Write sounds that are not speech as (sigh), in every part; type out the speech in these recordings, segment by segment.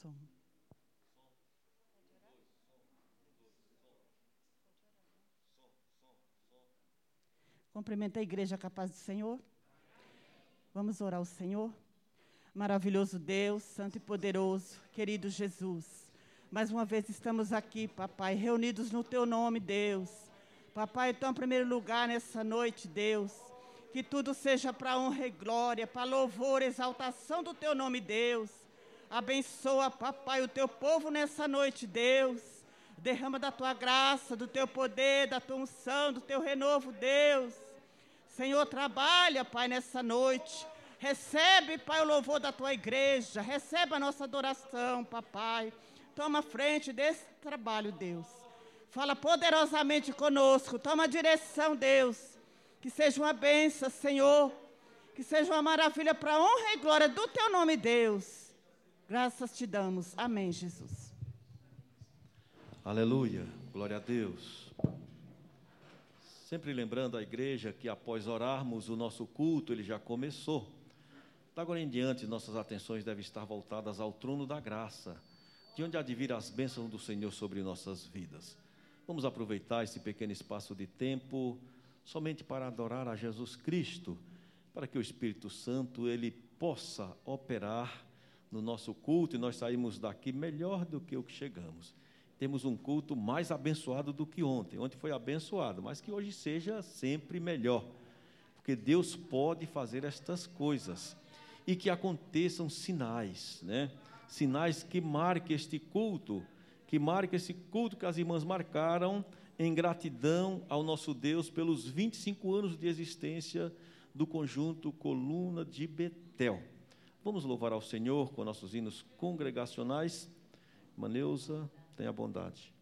Som. Cumprimenta a igreja capaz do Senhor. Vamos orar ao Senhor. Maravilhoso Deus, Santo e poderoso, querido Jesus. Mais uma vez estamos aqui, papai, reunidos no teu nome, Deus. Papai, então, em primeiro lugar nessa noite, Deus, que tudo seja para honra e glória, para louvor, exaltação do teu nome, Deus. Abençoa, papai, o teu povo nessa noite, Deus. Derrama da tua graça, do teu poder, da tua unção, do teu renovo, Deus. Senhor, trabalha, Pai, nessa noite. Recebe, Pai, o louvor da tua igreja. Recebe a nossa adoração, papai. Toma frente desse trabalho, Deus. Fala poderosamente conosco. Toma direção, Deus. Que seja uma benção, Senhor. Que seja uma maravilha para honra e glória do teu nome, Deus. Graças te damos. Amém, Jesus. Aleluia. Glória a Deus. Sempre lembrando a igreja que após orarmos, o nosso culto ele já começou. Da agora em diante, nossas atenções devem estar voltadas ao trono da graça, de onde há de vir as bênçãos do Senhor sobre nossas vidas. Vamos aproveitar esse pequeno espaço de tempo somente para adorar a Jesus Cristo, para que o Espírito Santo ele possa operar no nosso culto e nós saímos daqui melhor do que o que chegamos. Temos um culto mais abençoado do que ontem. Ontem foi abençoado, mas que hoje seja sempre melhor, porque Deus pode fazer estas coisas e que aconteçam sinais, né? Sinais que marquem este culto, que marquem esse culto que as irmãs marcaram em gratidão ao nosso Deus pelos 25 anos de existência do conjunto Coluna de Betel. Vamos louvar ao Senhor com nossos hinos congregacionais. Maneusa, tenha bondade.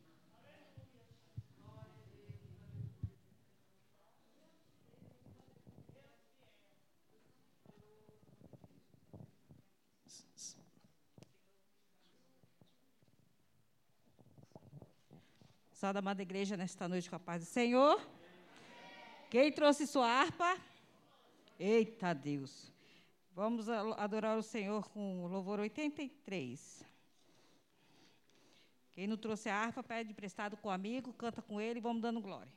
Salve amada igreja nesta noite com a paz do Senhor. Quem trouxe sua harpa? Eita Deus. Vamos adorar o Senhor com o louvor 83. Quem não trouxe a harpa, pede emprestado com o amigo, canta com ele e vamos dando glória.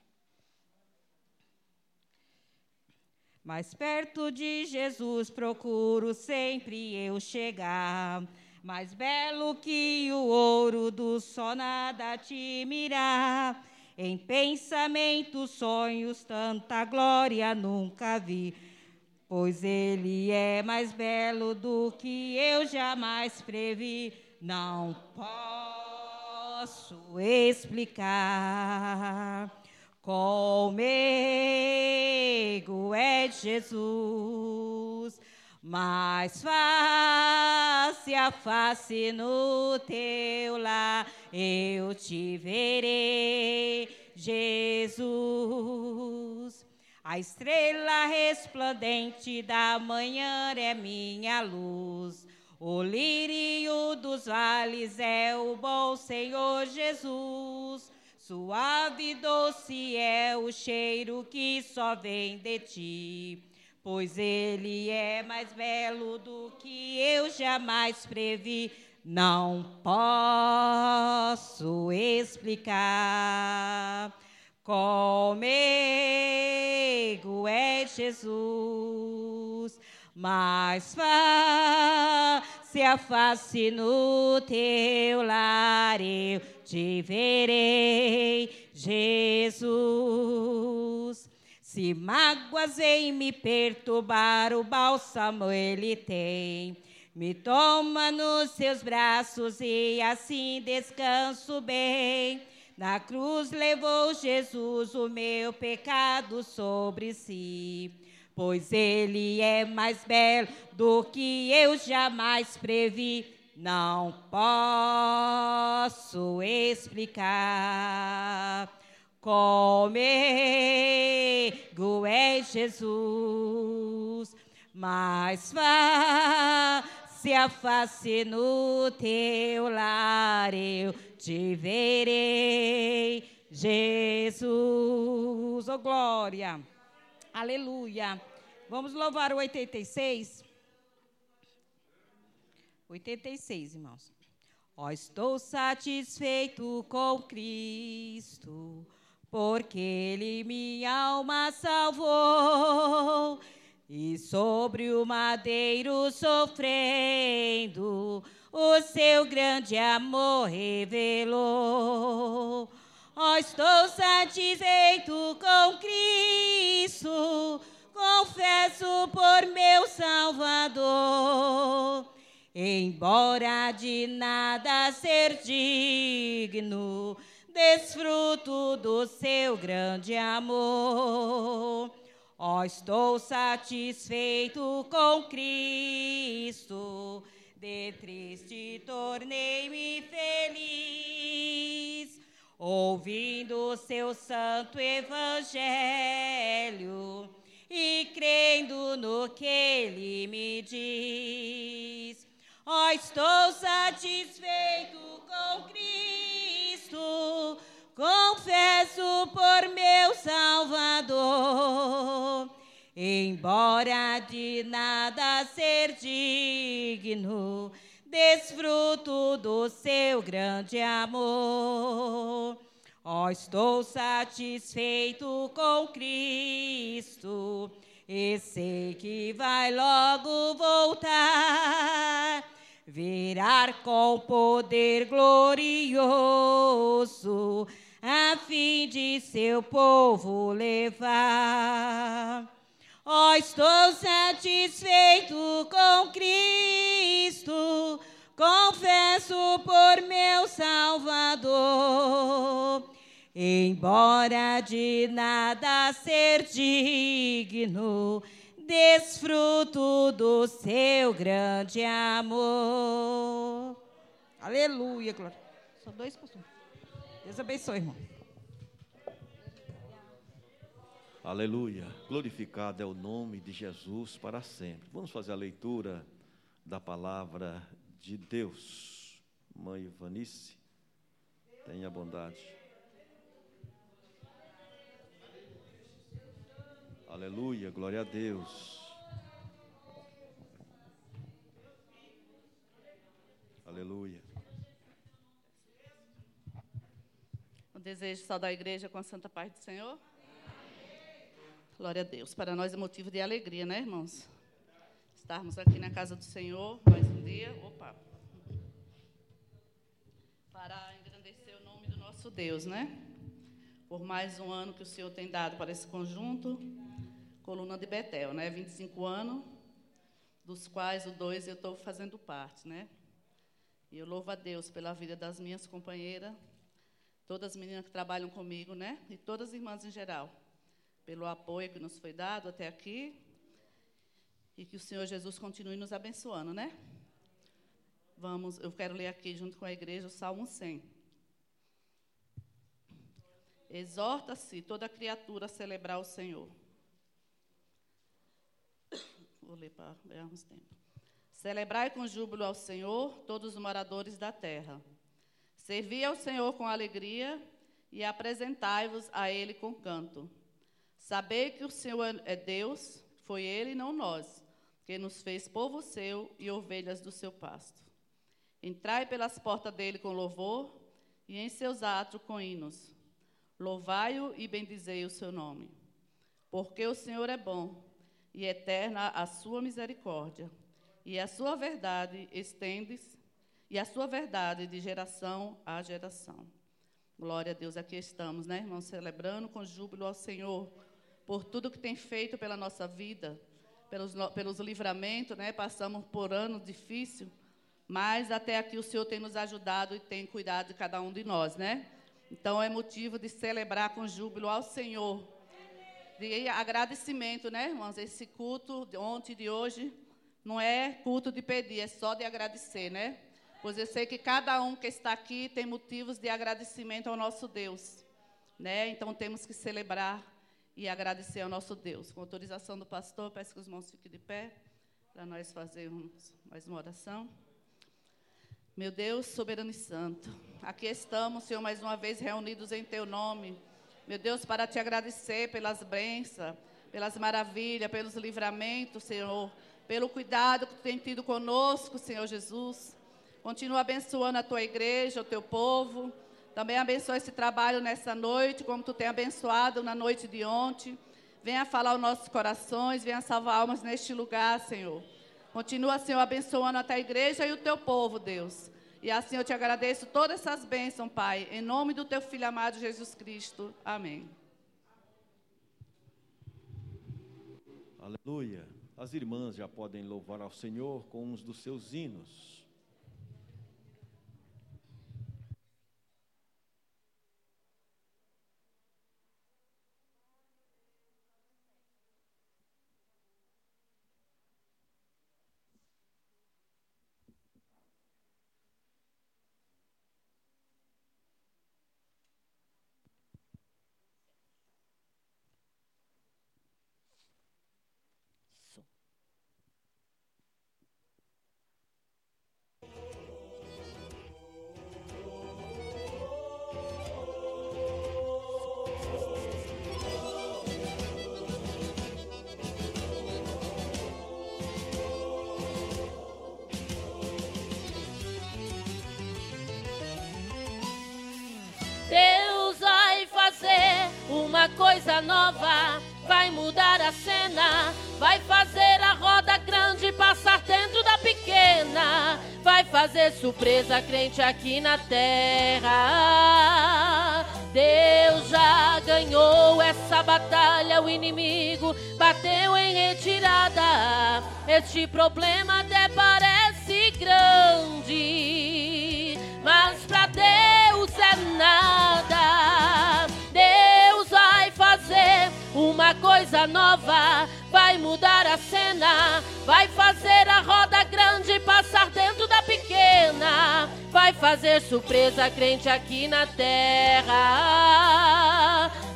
Mais perto de Jesus procuro sempre eu chegar. Mais belo que o ouro do sol nada te mirar. Em pensamentos, sonhos, tanta glória nunca vi. Pois ele é mais belo do que eu jamais previ. Não posso explicar. Comigo é Jesus mais face a face no teu lar eu te verei, Jesus. A estrela resplandente da manhã é minha luz. O lírio dos vales é o bom Senhor Jesus. Suave e doce é o cheiro que só vem de ti pois ele é mais belo do que eu jamais previ. Não posso explicar. Comigo é Jesus, mais face a face no teu lar eu te verei, Jesus. Se mágoas em me perturbar, o bálsamo ele tem. Me toma nos seus braços e assim descanso bem. Na cruz levou Jesus o meu pecado sobre si. Pois ele é mais belo do que eu jamais previ. Não posso explicar. Comigo é Jesus, mais face a face no teu lar eu te verei, Jesus. Oh, glória, aleluia. Vamos louvar o 86. 86, irmãos. Ó, oh, estou satisfeito com Cristo, porque Ele minha alma salvou. E sobre o madeiro sofrendo, o seu grande amor revelou. Oh, estou satisfeito com Cristo, confesso por meu Salvador. Embora de nada ser digno, desfruto do seu grande amor. Ó, oh, estou satisfeito com Cristo, de triste tornei-me feliz, ouvindo seu santo evangelho e crendo no que ele me diz. Ó, oh, estou satisfeito com Cristo, confesso por meu Salvador. Embora de nada ser digno, desfruto do seu grande amor. Oh, estou satisfeito com Cristo e sei que vai logo voltar, virar com poder glorioso, a fim de seu povo levar. Ó, oh, estou satisfeito com Cristo, confesso por meu Salvador. Embora de nada ser digno, desfruto do seu grande amor. Aleluia, glória. Só dois. Deus abençoe, irmão. Aleluia. Glorificado é o nome de Jesus para sempre. Vamos fazer a leitura da palavra de Deus. Mãe Vanice, tenha bondade. Aleluia, glória a Deus. Aleluia. Desejo de saudar a igreja com a santa paz do Senhor. Glória a Deus. Para nós é motivo de alegria, né, irmãos? Estarmos aqui na casa do Senhor mais um dia. Opa. Para engrandecer o nome do nosso Deus, né? Por mais um ano que o Senhor tem dado para esse conjunto coluna de Betel, né? 25 anos, dos quais o dois eu estou fazendo parte, né? E eu louvo a Deus pela vida das minhas companheiras, todas as meninas que trabalham comigo, né? E todas as irmãs em geral, pelo apoio que nos foi dado até aqui. E que o Senhor Jesus continue nos abençoando, né? Vamos, eu quero ler aqui junto com a igreja o Salmo 100. Exorta-se toda criatura a celebrar o Senhor Vou ler para ganharmos tempo. Celebrai com júbilo ao Senhor todos os moradores da terra. Servi ao Senhor com alegria e apresentai-vos a Ele com canto. Sabei que o Senhor é Deus, foi Ele e não nós, que nos fez povo seu e ovelhas do seu pasto. Entrai pelas portas dele com louvor e em seus atos com hinos. Louvai-o e bendizei o seu nome. Porque o Senhor é bom e eterna a sua misericórdia, e a sua verdade estende-se, e a sua verdade de geração a geração. Glória a Deus, aqui estamos, né, irmãos, celebrando com júbilo ao Senhor por tudo que tem feito pela nossa vida, pelos, pelos livramentos, né, passamos por anos difíceis, mas até aqui o Senhor tem nos ajudado e tem cuidado de cada um de nós, né? Então é motivo de celebrar com júbilo ao Senhor de agradecimento, né, irmãos? Esse culto de ontem e de hoje não é culto de pedir, é só de agradecer, né? Pois eu sei que cada um que está aqui tem motivos de agradecimento ao nosso Deus, né? Então temos que celebrar e agradecer ao nosso Deus. Com autorização do pastor, peço que os irmãos fiquem de pé para nós fazermos mais uma oração. Meu Deus, soberano e santo, aqui estamos, Senhor, mais uma vez reunidos em teu nome meu Deus, para te agradecer pelas bênçãos, pelas maravilhas, pelos livramentos, Senhor, pelo cuidado que tu tem tido conosco, Senhor Jesus. Continua abençoando a tua igreja, o teu povo. Também abençoa esse trabalho nessa noite, como tu tem abençoado na noite de ontem. Venha falar aos nossos corações, venha salvar almas neste lugar, Senhor. Continua, Senhor, abençoando a tua igreja e o teu povo, Deus. E assim eu te agradeço todas essas bênçãos, Pai, em nome do teu filho amado Jesus Cristo. Amém. Aleluia. As irmãs já podem louvar ao Senhor com uns dos seus hinos. Nova, vai mudar a cena, vai fazer a roda grande passar dentro da pequena, vai fazer surpresa crente aqui na terra. Deus já ganhou essa batalha, o inimigo bateu em retirada. Este problema até parece grande, uma coisa nova, vai mudar a cena, vai fazer a roda grande passar dentro da pequena, vai fazer surpresa crente aqui na terra.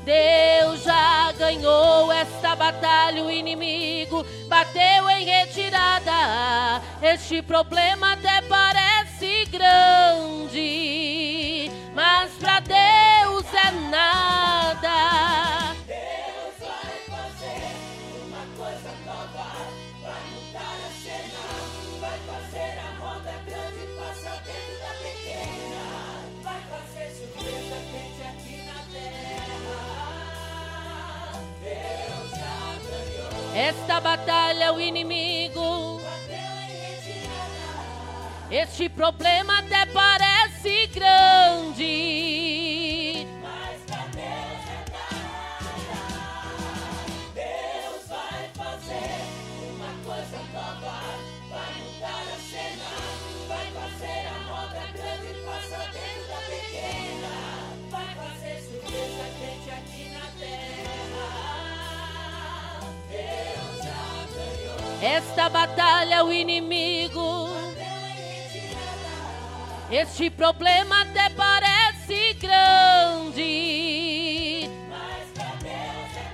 Deus já ganhou esta batalha, o inimigo bateu em retirada. Este problema até parece grande, mas pra Deus é nada. Esta batalha o inimigo este problema até parece grande. Esta batalha o inimigo. Este problema até parece grande. Mas pra Deus é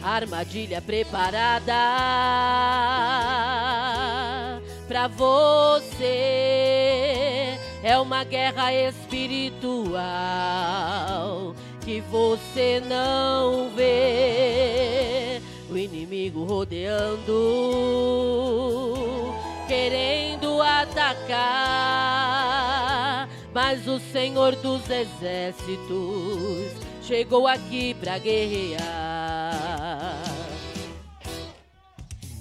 nada. Armadilha preparada pra você. É uma guerra espiritual que você não vê o inimigo rodeando, querendo atacar. Mas o Senhor dos exércitos chegou aqui pra guerrear.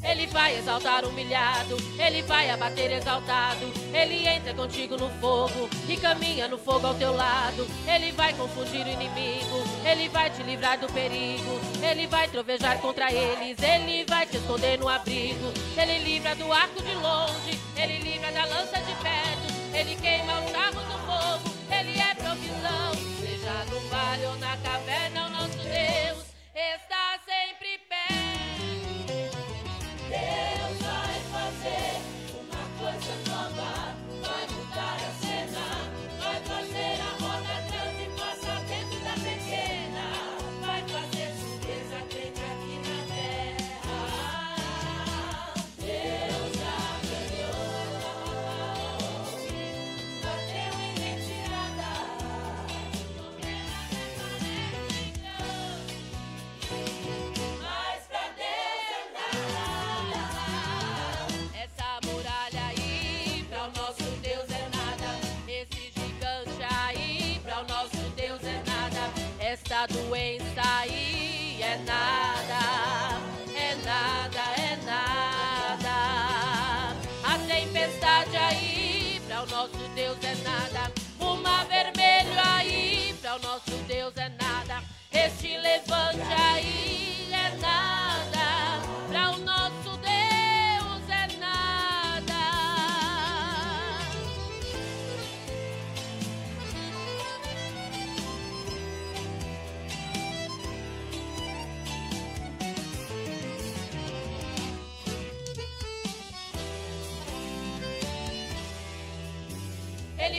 Ele vai exaltar humilhado, ele vai abater exaltado. Ele entra contigo no fogo e caminha no fogo ao teu lado. Ele vai confundir o inimigo, ele vai te livrar do perigo. Ele vai trovejar contra eles, ele vai te esconder no abrigo. Ele livra do arco de longe, ele livra da lança de perto. Ele queima os carros do fogo, ele é provisão. Seja no vale ou na caverna, o nosso Deus está aí, para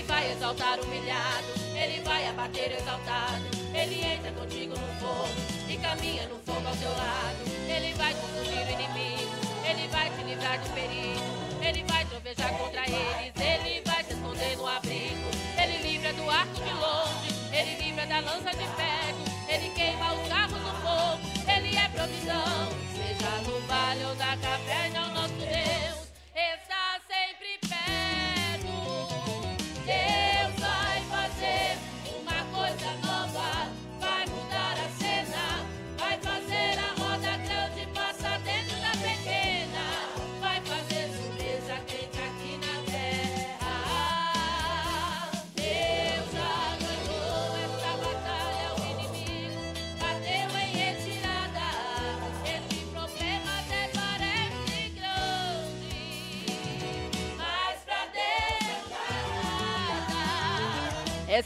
vai exaltar humilhado, ele vai abater exaltado. Ele entra contigo no fogo e caminha no fogo ao teu lado. Ele vai confundir o inimigo, ele vai te livrar do perigo. Ele vai trovejar contra eles, ele vai se esconder no abrigo. Ele livra do arco de longe, ele livra da lança de ferro.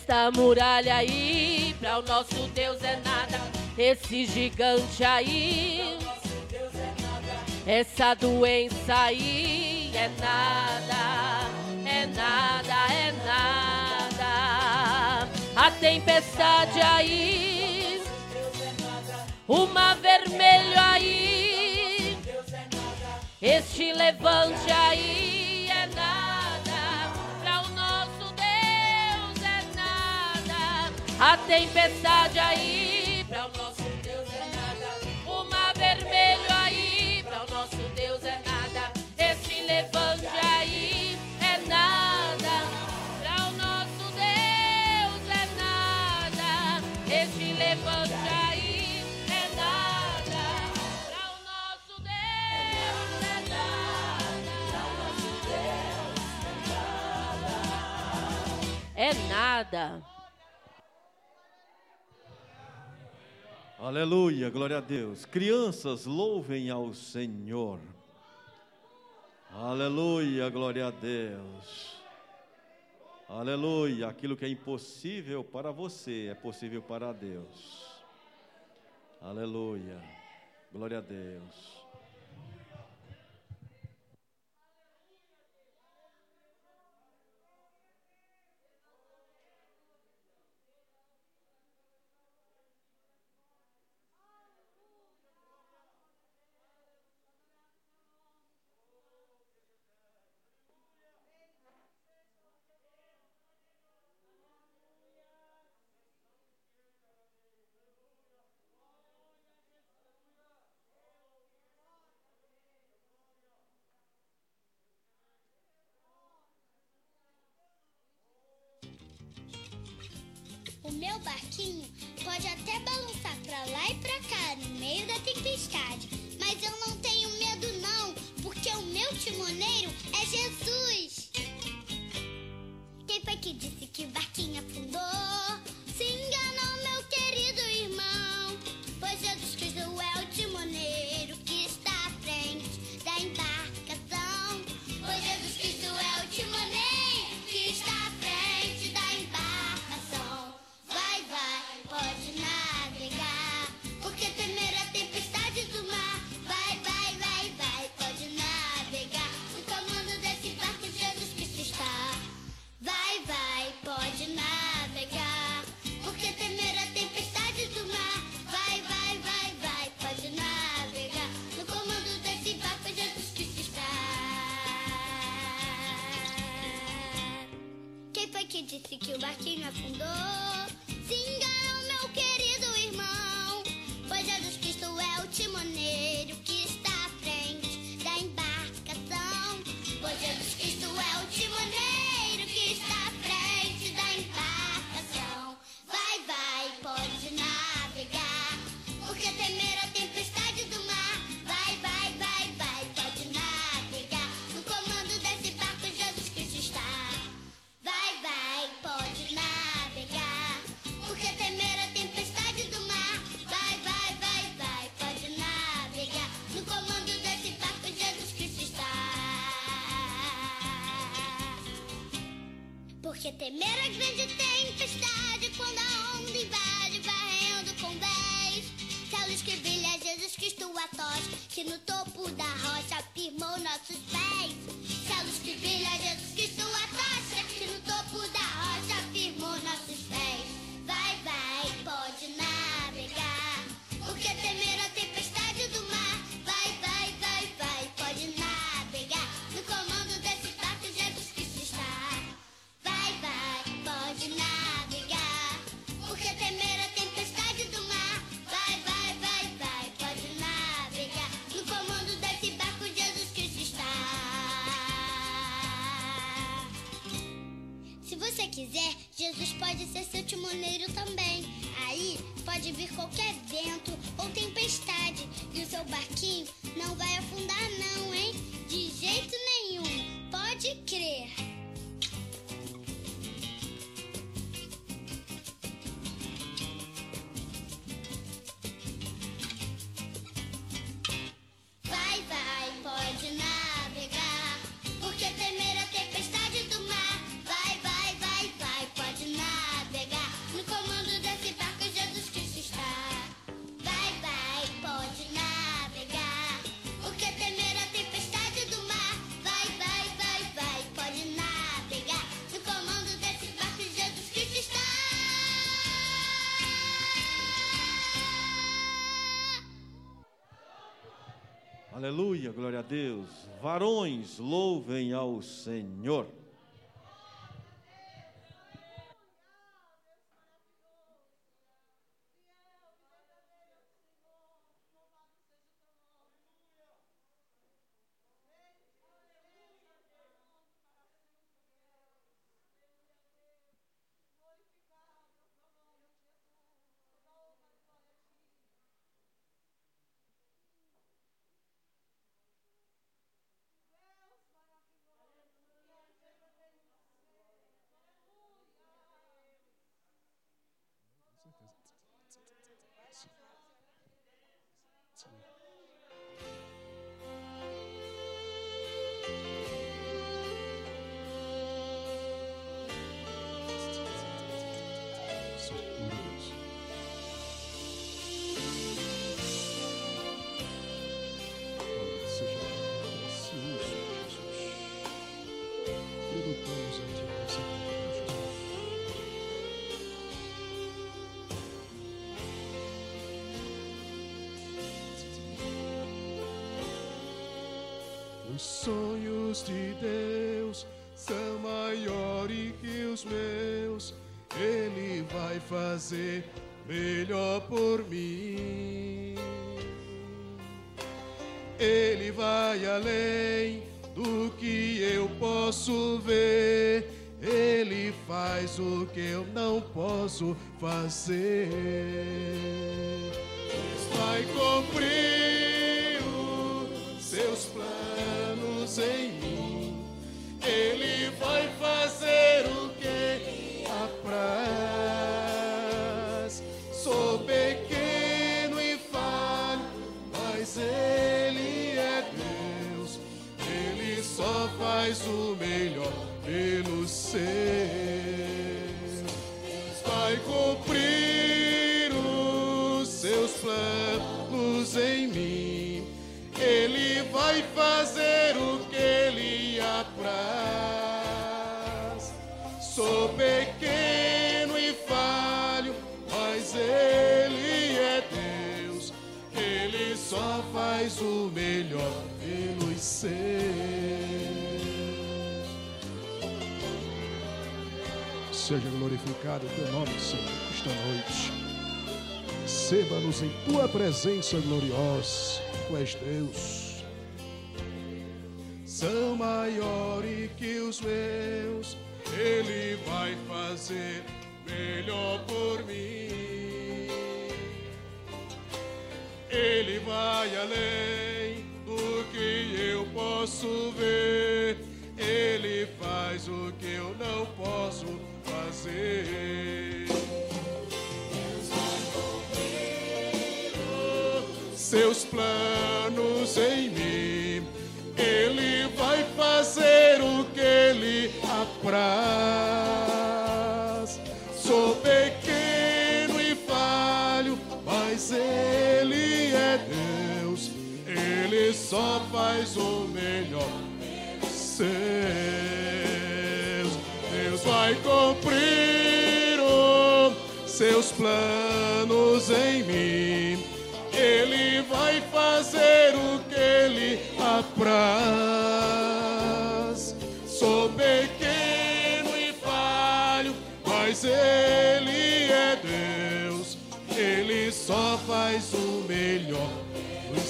Esta muralha aí, pra o nosso Deus é nada. Esse gigante aí, essa doença aí é nada, é nada, é nada. A tempestade aí, o mar vermelho aí, este levante aí A tempestade aí, para o nosso Deus é nada. O mar vermelho aí, para o nosso Deus é nada. Este levante aí é nada, para o nosso Deus é nada. Este levante aí é nada, para o nosso Deus é nada. É nada. Aleluia, glória a Deus. Crianças, louvem ao Senhor. Aleluia, glória a Deus. Aleluia, aquilo que é impossível para você é possível para Deus. Aleluia, glória a Deus. O meu barquinho pode até balançar pra lá e pra cá no meio da tempestade, mas eu não tenho medo não, porque o meu timoneiro é Jesus. Quem foi que disse que o barquinho afundou? Porque temer a grande tempestade quando a onda invade, varrendo com vez. Céus que brilha, Jesus Cristo a tocha, que no topo da rocha firmou nossos pés. Céus que brilha, Aleluia, glória a Deus. Varões, louvem ao Senhor. Sonhos de Deus são maiores que os meus. Ele vai fazer melhor por mim. Ele vai além do que eu posso ver. Ele faz o que eu não posso fazer. Vai cumprir planos em mim. Ele vai fazer o que apraz. Sou pequeno e falho, mas Ele é Deus. Ele só faz o melhor pelos seus. Vai cumprir o melhor pelos seus. Seja glorificado o teu nome, Senhor, esta noite. Receba-nos em tua presença gloriosa. Tu és Deus. São maiores que os meus. Ele vai fazer melhor por mim. Ele vai além do que eu posso ver. Ele faz o que eu não posso fazer. Seus planos em mim, Ele vai fazer o que Ele apraz. Só faz o melhor. Seus, Deus vai cumprir os seus planos em mim. Ele vai fazer o que ele apraz. Sou pequeno e falho, mas ele é Deus. Ele só faz o melhor dos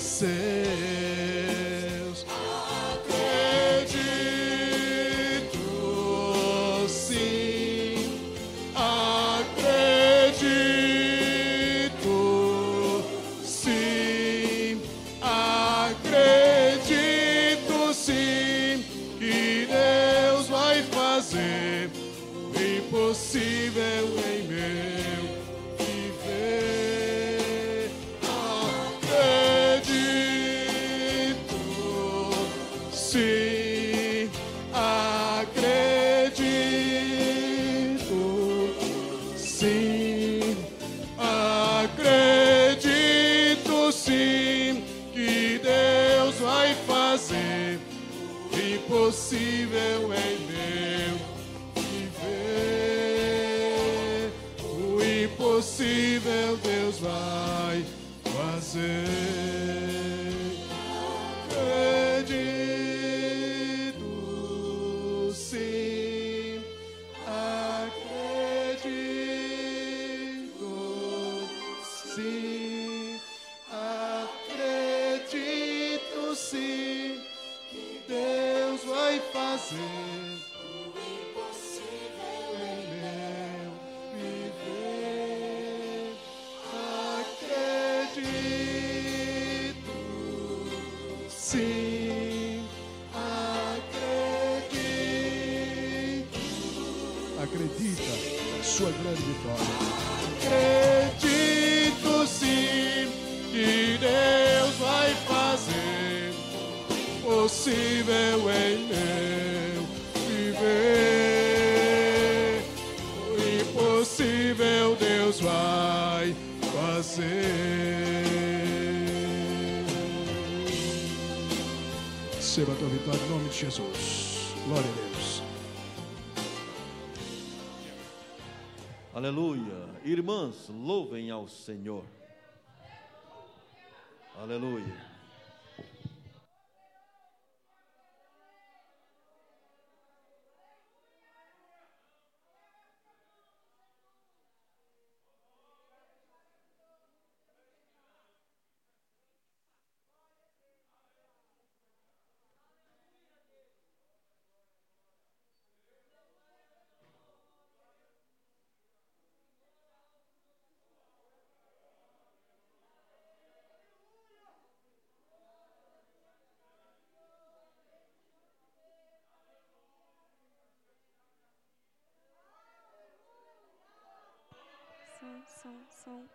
sim, acredito. Acredita na sua grande vitória. Acredito sim que Deus vai fazer possível vitória em nome de Jesus. Glória a Deus. Aleluia. Irmãs, louvem ao Senhor. Aleluia. Som, som,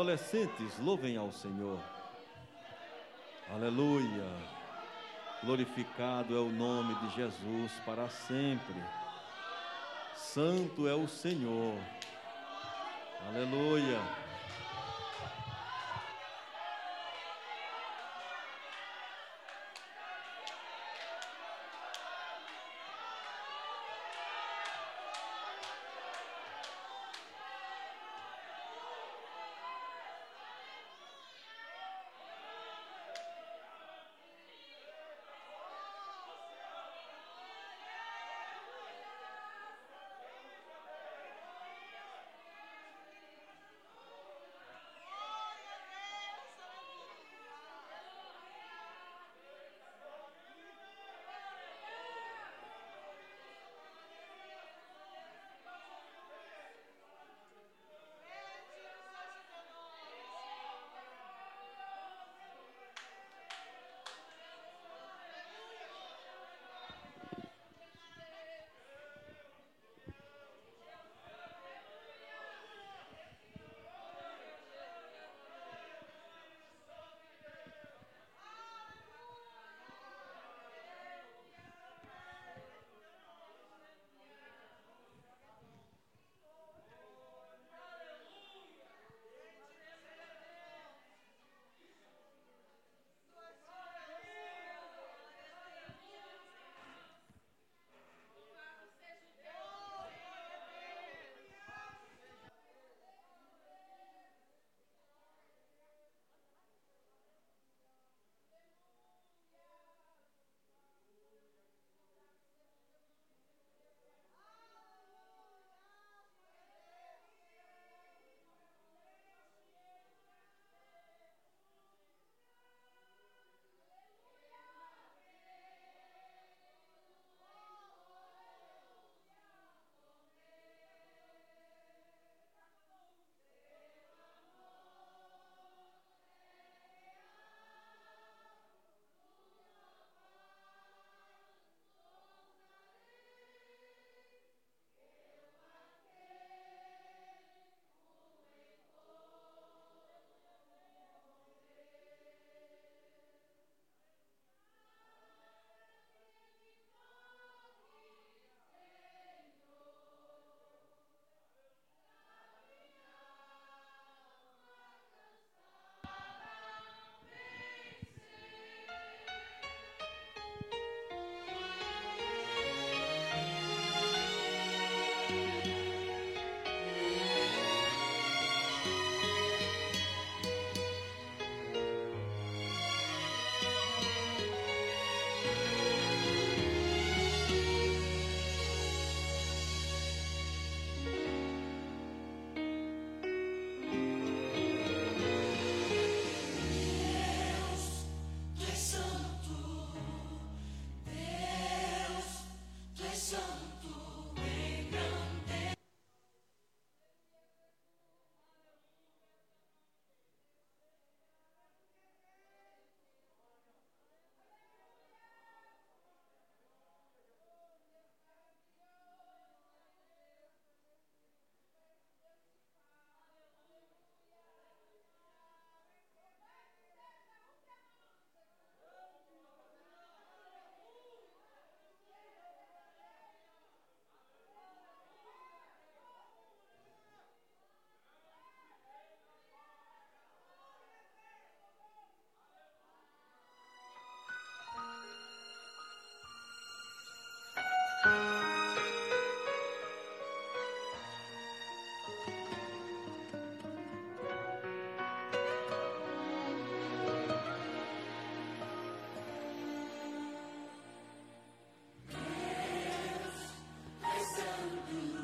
Adolescentes, louvem ao Senhor. Aleluia. Glorificado é o nome de Jesus para sempre. Santo é o Senhor. Aleluia.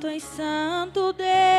Tu és santo Deus,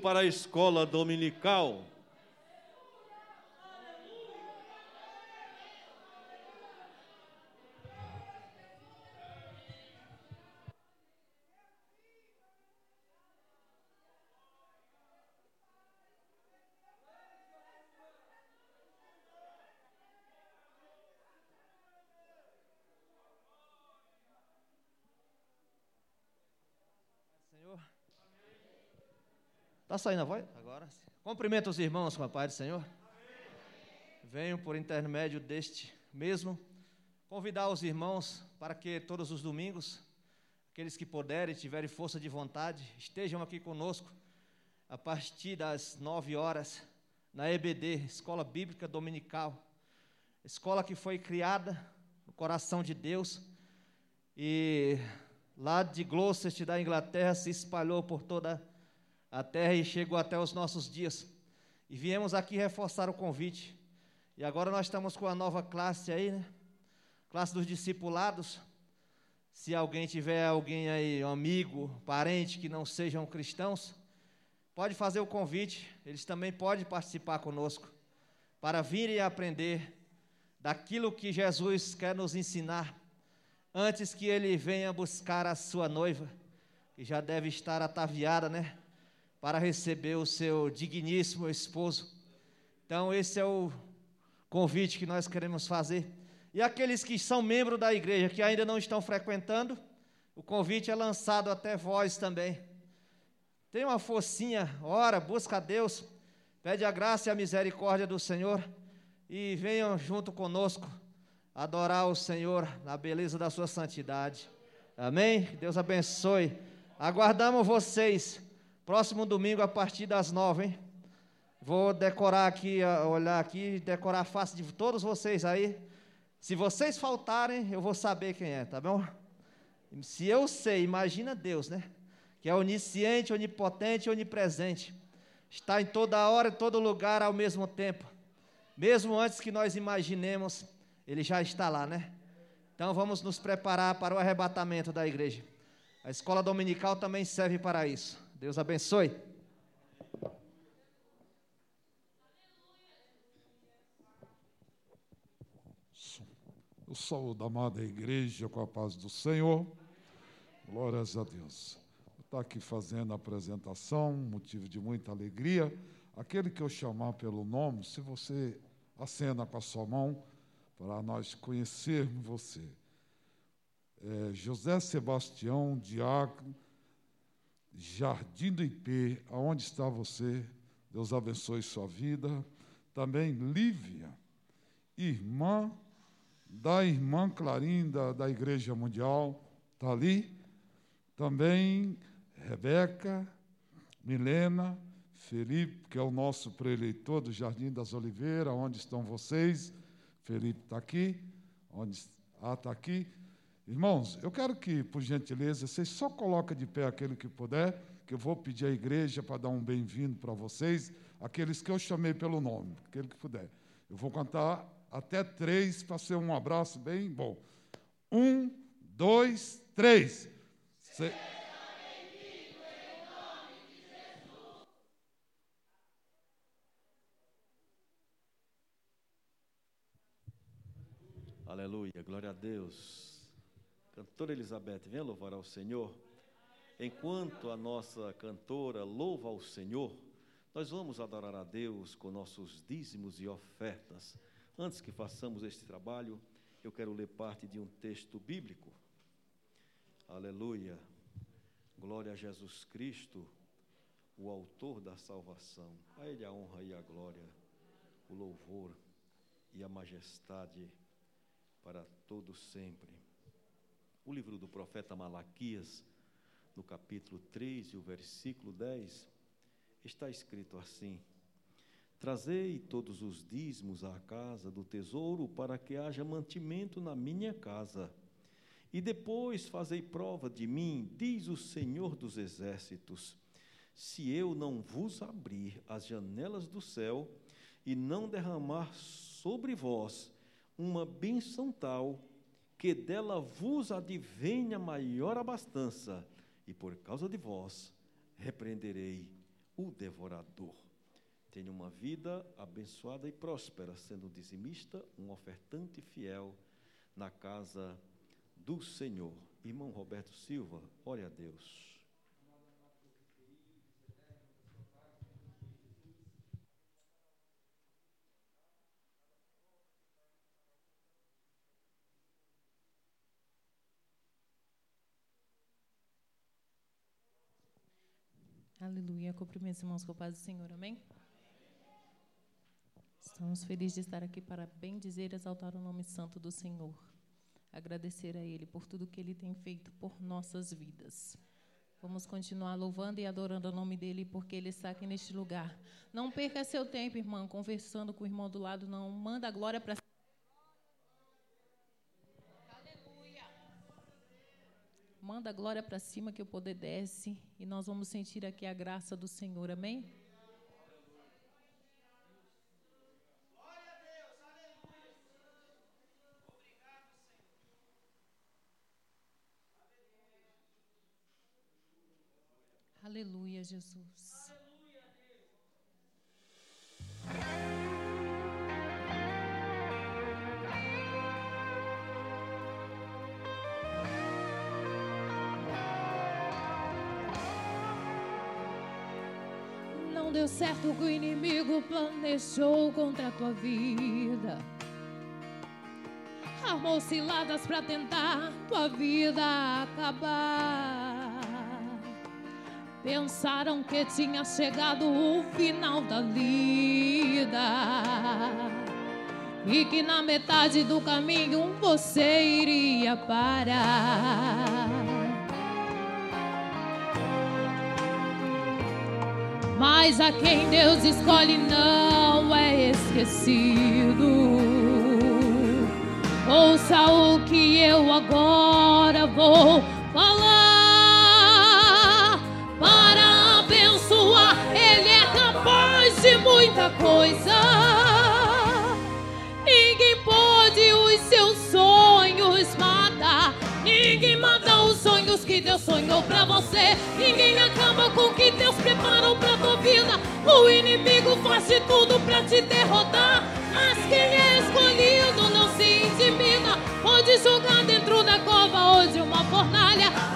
para a escola dominical. Tá saindo a voz? Agora. Cumprimento os irmãos com a paz do Senhor. Venho por intermédio deste mesmo convidar os irmãos para que todos os domingos, aqueles que puderem, tiverem força de vontade, estejam aqui conosco a partir das nove horas na EBD, Escola Bíblica Dominical, escola que foi criada no coração de Deus e lá de Gloucester, da Inglaterra, se espalhou por toda a terra e chegou até os nossos dias. E viemos aqui reforçar o convite. E agora nós estamos com a nova classe aí, né? Classe dos discipulados. Se alguém tiver alguém aí, um amigo, parente que não sejam cristãos, pode fazer o convite. Eles também podem participar conosco para virem aprender daquilo que Jesus quer nos ensinar antes que ele venha buscar a sua noiva, que já deve estar ataviada, né? Para receber o seu digníssimo esposo. Então, esse é o convite que nós queremos fazer. E aqueles que são membros da igreja, que ainda não estão frequentando, o convite é lançado até vós também. Tem uma forcinha, ora, busca a Deus, pede a graça e a misericórdia do Senhor e venham junto conosco adorar o Senhor na beleza da sua santidade. Amém? Deus abençoe. Aguardamos vocês próximo domingo a partir das nove, hein? Vou decorar aqui, olhar aqui, decorar a face de todos vocês aí. Se vocês faltarem, eu vou saber quem é, tá bom? Se eu sei, imagina Deus, né? Que é onisciente, onipotente, onipresente. Está em toda hora, em todo lugar ao mesmo tempo. Mesmo antes que nós imaginemos ele já está lá, né? Então vamos nos preparar para o arrebatamento da igreja. A escola dominical também serve para isso. Deus abençoe. Eu saúdo a amada igreja com a paz do Senhor. Glórias a Deus. Estou aqui fazendo a apresentação, motivo de muita alegria. Aquele que eu chamar pelo nome, se você acena com a sua mão, para nós conhecermos você. É, José Sebastião, diácono, Jardim do IP, aonde está você? Deus abençoe sua vida. Também Lívia, irmã da irmã Clarinda da Igreja Mundial, está ali. Também Rebeca, Milena, Felipe, que é o nosso preleitor do Jardim das Oliveiras, onde estão vocês? Felipe está aqui. Onde? Ah, está aqui. Irmãos, eu quero que, por gentileza, vocês só coloquem de pé aquele que puder, que eu vou pedir à igreja para dar um bem-vindo para vocês, aqueles que eu chamei pelo nome, aquele que puder. Eu vou contar até três para ser um abraço bem bom. Um, dois, três. Se... Aleluia, glória a Deus. Cantora Elizabeth, venha louvar ao Senhor. Enquanto a nossa cantora louva ao Senhor, nós vamos adorar a Deus com nossos dízimos e ofertas. Antes que façamos este trabalho, eu quero ler parte de um texto bíblico. Aleluia. Glória a Jesus Cristo, o autor da salvação. A Ele a honra e a glória, o louvor e a majestade para todo sempre. O livro do profeta Malaquias, no capítulo 3 e o versículo 10, está escrito assim: Trazei todos os dízimos à casa do tesouro, para que haja mantimento na minha casa. E depois fazei prova de mim, diz o Senhor dos Exércitos, se eu não vos abrir as janelas do céu e não derramar sobre vós uma benção tal que dela vos advenha maior abastança, e por causa de vós repreenderei o devorador. Tenha uma vida abençoada e próspera, sendo dizimista, um ofertante fiel na casa do Senhor. Irmão Roberto Silva, ore a Deus. Aleluia. Cumprimento os irmãos com a paz do Senhor. Amém? Estamos felizes de estar aqui para bem dizer e exaltar o nome santo do Senhor. Agradecer a Ele por tudo que Ele tem feito por nossas vidas. Vamos continuar louvando e adorando o nome dEle, porque Ele está aqui neste lugar. Não perca seu tempo, irmão, conversando com o irmão do lado, não. Manda a glória para Manda a glória para cima que o poder desce e nós vamos sentir aqui a graça do Senhor. Amém? Aleluia, Jesus. Deu certo o que o inimigo planejou contra a tua vida. Armou ciladas para tentar tua vida acabar. Pensaram que tinha chegado o final da lida e que na metade do caminho você iria parar. Mas a quem Deus escolhe não é esquecido. Ouça o que eu agora vou falar para abençoar. Ele é capaz de muita coisa. Ninguém pode os seus sonhos matar. Ninguém mata os sonhos que Deus sonhou pra você. Ninguém acaba com o que Deus preparou pra tua vida. O inimigo faz de tudo pra te derrotar. Mas quem é escolhido não se intimida. Pode jogar dentro da cova de uma fornalha.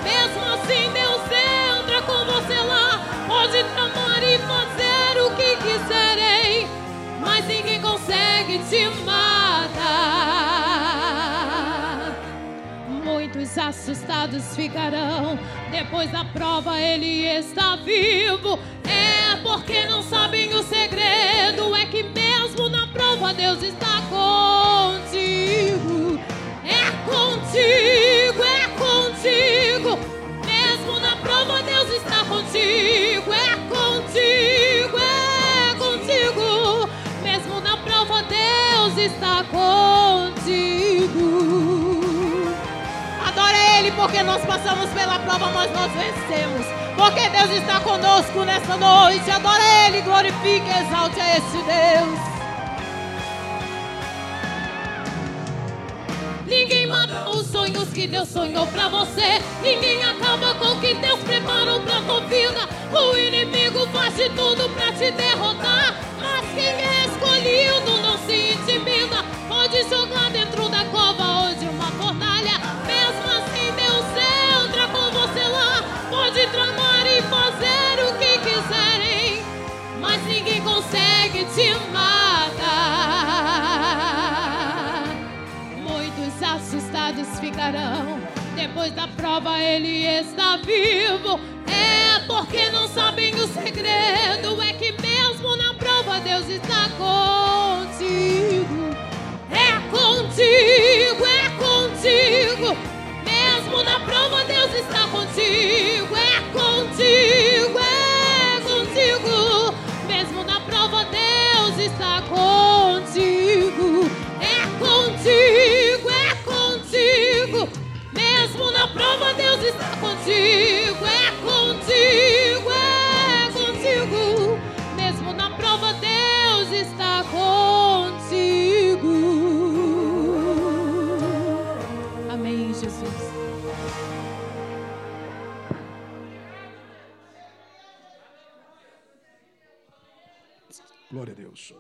Assustados ficarão. Depois da prova, ele está vivo. É porque não sabem o segredo. É que mesmo na prova, Deus está contigo. É contigo, é contigo. Mesmo na prova, Deus está contigo. É contigo, é contigo. Mesmo na prova, Deus está contigo. Porque nós passamos pela prova, mas nós vencemos. Porque Deus está conosco nessa noite. Adora Ele, glorifique exalte a este Deus. Ninguém mata os sonhos que Deus sonhou pra você. Ninguém acaba com o que Deus preparou pra tua vida. O inimigo faz de tudo pra te derrotar. Mas quem é escolhido não se intimida. Pode jogar dentro da cova Depois da prova, ele está vivo. É porque não sabem o segredo. É que mesmo na prova, Deus está contigo. É contigo, é contigo. Mesmo na prova, Deus está contigo. É contigo, contigo. É contigo, é contigo. Mesmo na prova, Deus está contigo. Amém, Jesus. Glória a Deus.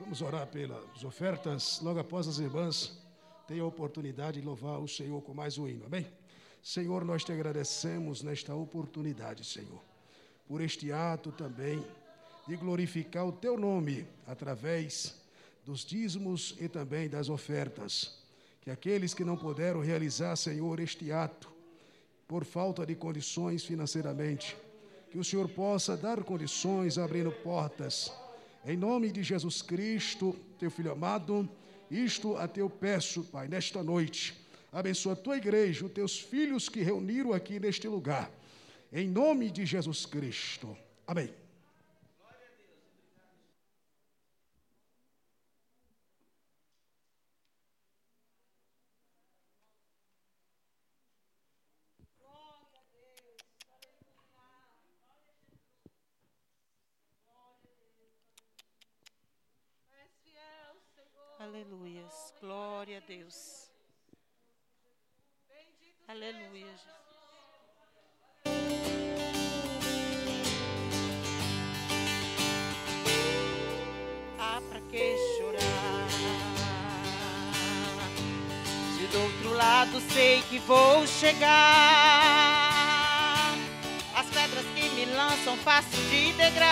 Vamos orar pelas ofertas. Logo após as irmãs tenham a oportunidade de louvar o Senhor com mais um hino. Amém? Senhor, nós te agradecemos nesta oportunidade, Senhor, por este ato também de glorificar o teu nome através dos dízimos e também das ofertas. Que aqueles que não puderam realizar, Senhor, este ato, por falta de condições financeiramente, que o Senhor possa dar condições, abrindo portas. Em nome de Jesus Cristo, teu filho amado, isto a teu peço, Pai, nesta noite. Abençoa a tua igreja, os teus filhos que reuniram aqui neste lugar. Em nome de Jesus Cristo. Amém. Aleluias. Glória a Deus. Aleluia, Jesus. Há pra que chorar? Se do outro lado sei que vou chegar, as pedras que me lançam faço de degraus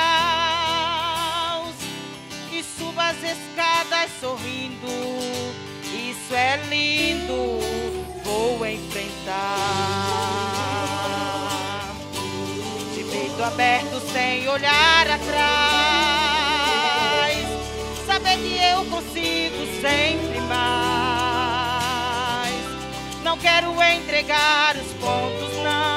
e suba as escadas sorrindo. Isso é lindo, vou enfrentar. De peito aberto, sem olhar atrás. Saber que eu consigo sempre mais. Não quero entregar os pontos, não,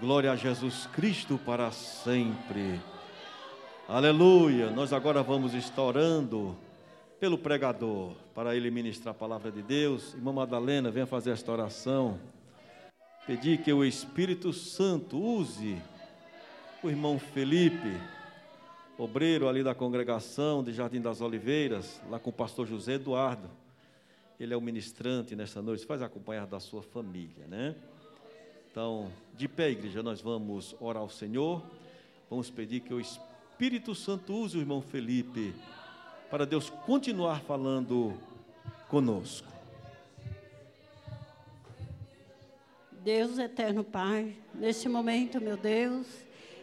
glória a Jesus Cristo para sempre. Aleluia, nós agora vamos estar orando pelo pregador, para ele ministrar a palavra de Deus. Irmã Madalena, venha fazer esta oração. Pedir que o Espírito Santo use o irmão Felipe, obreiro ali da congregação de Jardim das Oliveiras, lá com o pastor José Eduardo. Ele é o ministrante nesta noite, faz acompanhar da sua família, né? Então, de pé, igreja, nós vamos orar ao Senhor. Vamos pedir que o Espírito Santo use o irmão Felipe para Deus continuar falando conosco. Deus eterno Pai, neste momento, meu Deus,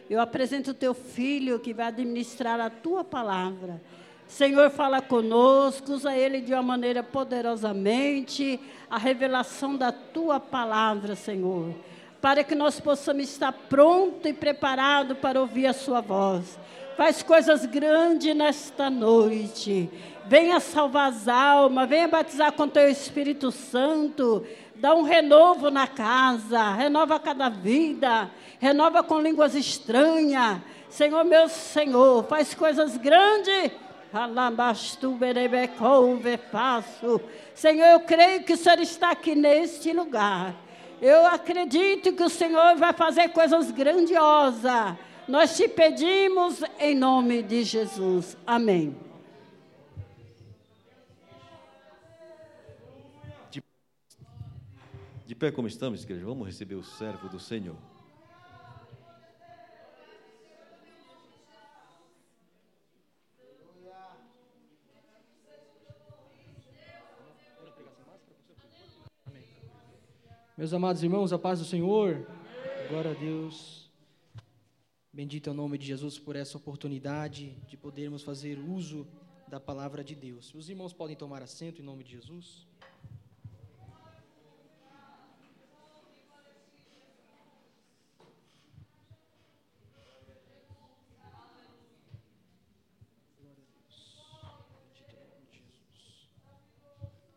eu apresento o teu filho que vai administrar a tua palavra. Senhor, fala conosco, usa ele de uma maneira poderosamente, a revelação da tua palavra, Senhor, para que nós possamos estar pronto e preparado para ouvir a sua voz. Faz coisas grandes nesta noite. Venha salvar as almas, venha batizar com teu Espírito Santo. Dá um renovo na casa, renova cada vida, renova com línguas estranhas. Senhor, meu Senhor, faz coisas grandes. Senhor, eu creio que o Senhor está aqui neste lugar. Eu acredito que o Senhor vai fazer coisas grandiosas. Nós te pedimos em nome de Jesus. Amém. De pé como estamos, igreja, vamos receber o servo do Senhor. Meus amados irmãos, a paz do Senhor. Glória a Deus. Bendito é o nome de Jesus por essa oportunidade de podermos fazer uso da palavra de Deus. Os irmãos podem tomar assento em nome de Jesus.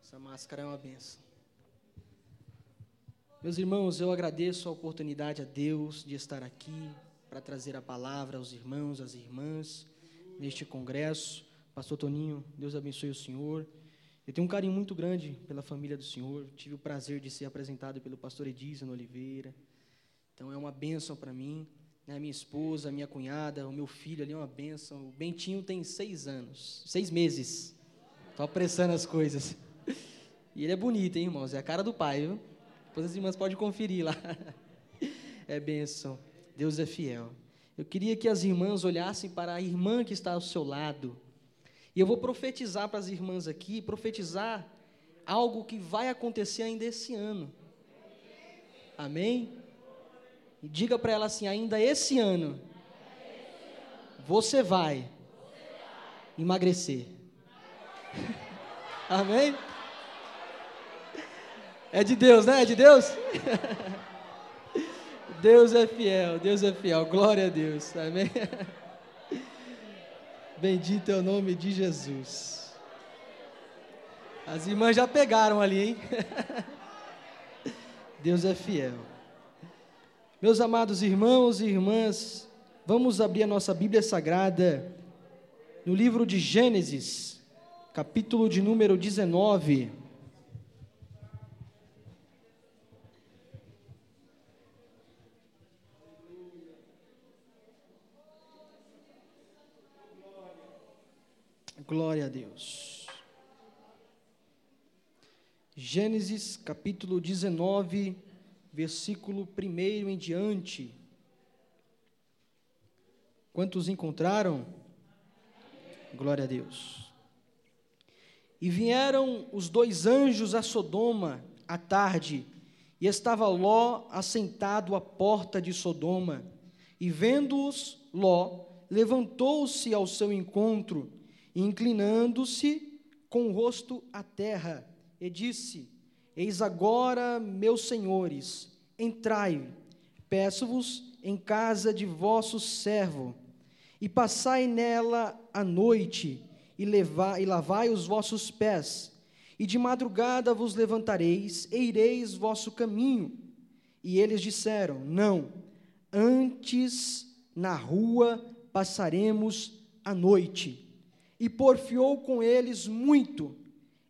Essa máscara é uma benção. Meus irmãos, eu agradeço a oportunidade a Deus de estar aqui para trazer a palavra aos irmãos, às irmãs, neste congresso. Pastor Toninho, Deus abençoe o senhor. Eu tenho um carinho muito grande pela família do senhor. Tive o prazer de ser apresentado pelo pastor Edison Oliveira. Então é uma bênção para mim. Né? Minha esposa, minha cunhada, o meu filho ali é uma bênção. O Bentinho tem seis anos, seis meses. Estou apressando as coisas. (laughs) E ele é bonito, hein, irmãos? É a cara do pai, viu? Depois as irmãs podem conferir lá. É bênção. Deus é fiel. Eu queria que as irmãs olhassem para a irmã que está ao seu lado. E eu vou profetizar para as irmãs aqui, profetizar algo que vai acontecer ainda esse ano. Amém? E diga para ela assim: ainda esse ano, você vai emagrecer. (laughs) Amém? É de Deus, né? É de Deus? Deus é fiel, Deus é fiel. Glória a Deus. Amém? Bendito é o nome de Jesus. As irmãs já pegaram ali, hein? Deus é fiel. Meus amados irmãos e irmãs, vamos abrir a nossa Bíblia Sagrada no livro de Gênesis, capítulo de número 19. Glória a Deus. Gênesis capítulo 19, versículo 1 em diante. Quantos encontraram? Glória a Deus. E vieram os dois anjos a Sodoma à tarde, e estava Ló assentado à porta de Sodoma. E vendo-os, Ló levantou-se ao seu encontro inclinando-se com o rosto à terra, e disse: Eis agora, meus senhores, entrai, peço-vos em casa de vosso servo, e passai nela a noite, e, levai, e lavai os vossos pés, e de madrugada vos levantareis, e ireis vosso caminho, E eles disseram: Não, antes na rua passaremos a noite. E porfiou com eles muito,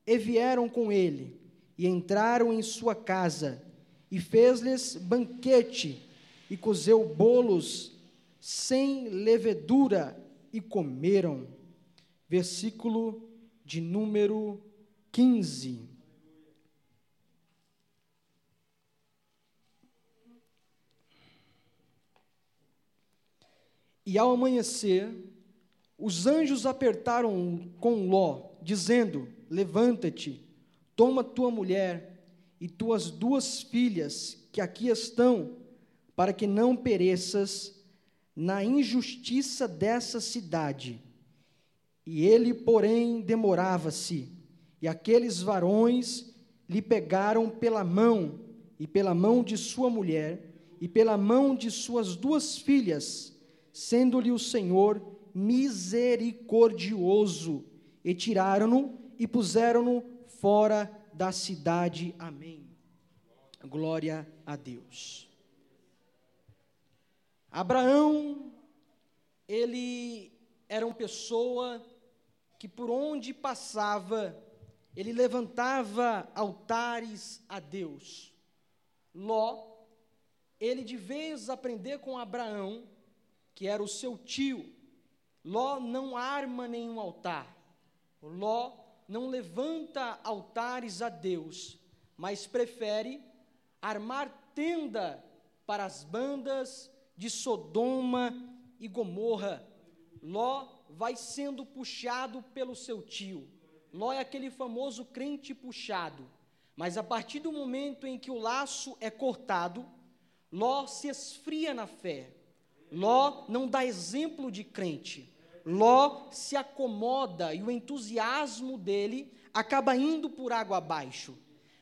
e vieram com ele, e entraram em sua casa, e fez-lhes banquete, e cozeu bolos sem levedura, e comeram. Versículo de número 15. E ao amanhecer, os anjos apertaram com Ló, dizendo: Levanta-te, toma tua mulher e tuas duas filhas que aqui estão, para que não pereças na injustiça dessa cidade. E ele, porém, demorava-se, e aqueles varões lhe pegaram pela mão, e pela mão de sua mulher, e pela mão de suas duas filhas, sendo-lhe o Senhor misericordioso, e tiraram-no e puseram-no fora da cidade. Amém. Glória a Deus. Abraão, ele era uma pessoa que por onde passava, ele levantava altares a Deus. Ló, ele de vez aprender com Abraão, que era o seu tio, Ló não arma nenhum altar. Ló não levanta altares a Deus, mas prefere armar tenda para as bandas de Sodoma e Gomorra. Ló vai sendo puxado pelo seu tio. Ló é aquele famoso crente puxado. Mas a partir do momento em que o laço é cortado, Ló se esfria na fé. Ló não dá exemplo de crente. Ló se acomoda e o entusiasmo dele acaba indo por água abaixo.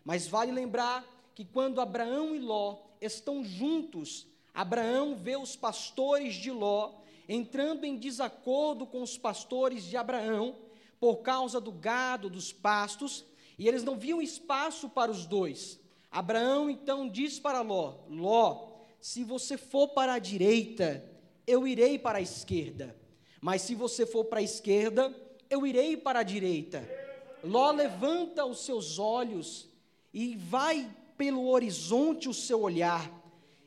Mas vale lembrar que quando Abraão e Ló estão juntos, Abraão vê os pastores de Ló entrando em desacordo com os pastores de Abraão por causa do gado, dos pastos, e eles não viam espaço para os dois. Abraão então diz para Ló: Ló, se você for para a direita, eu irei para a esquerda. Mas se você for para a esquerda, eu irei para a direita. Ló levanta os seus olhos e vai pelo horizonte o seu olhar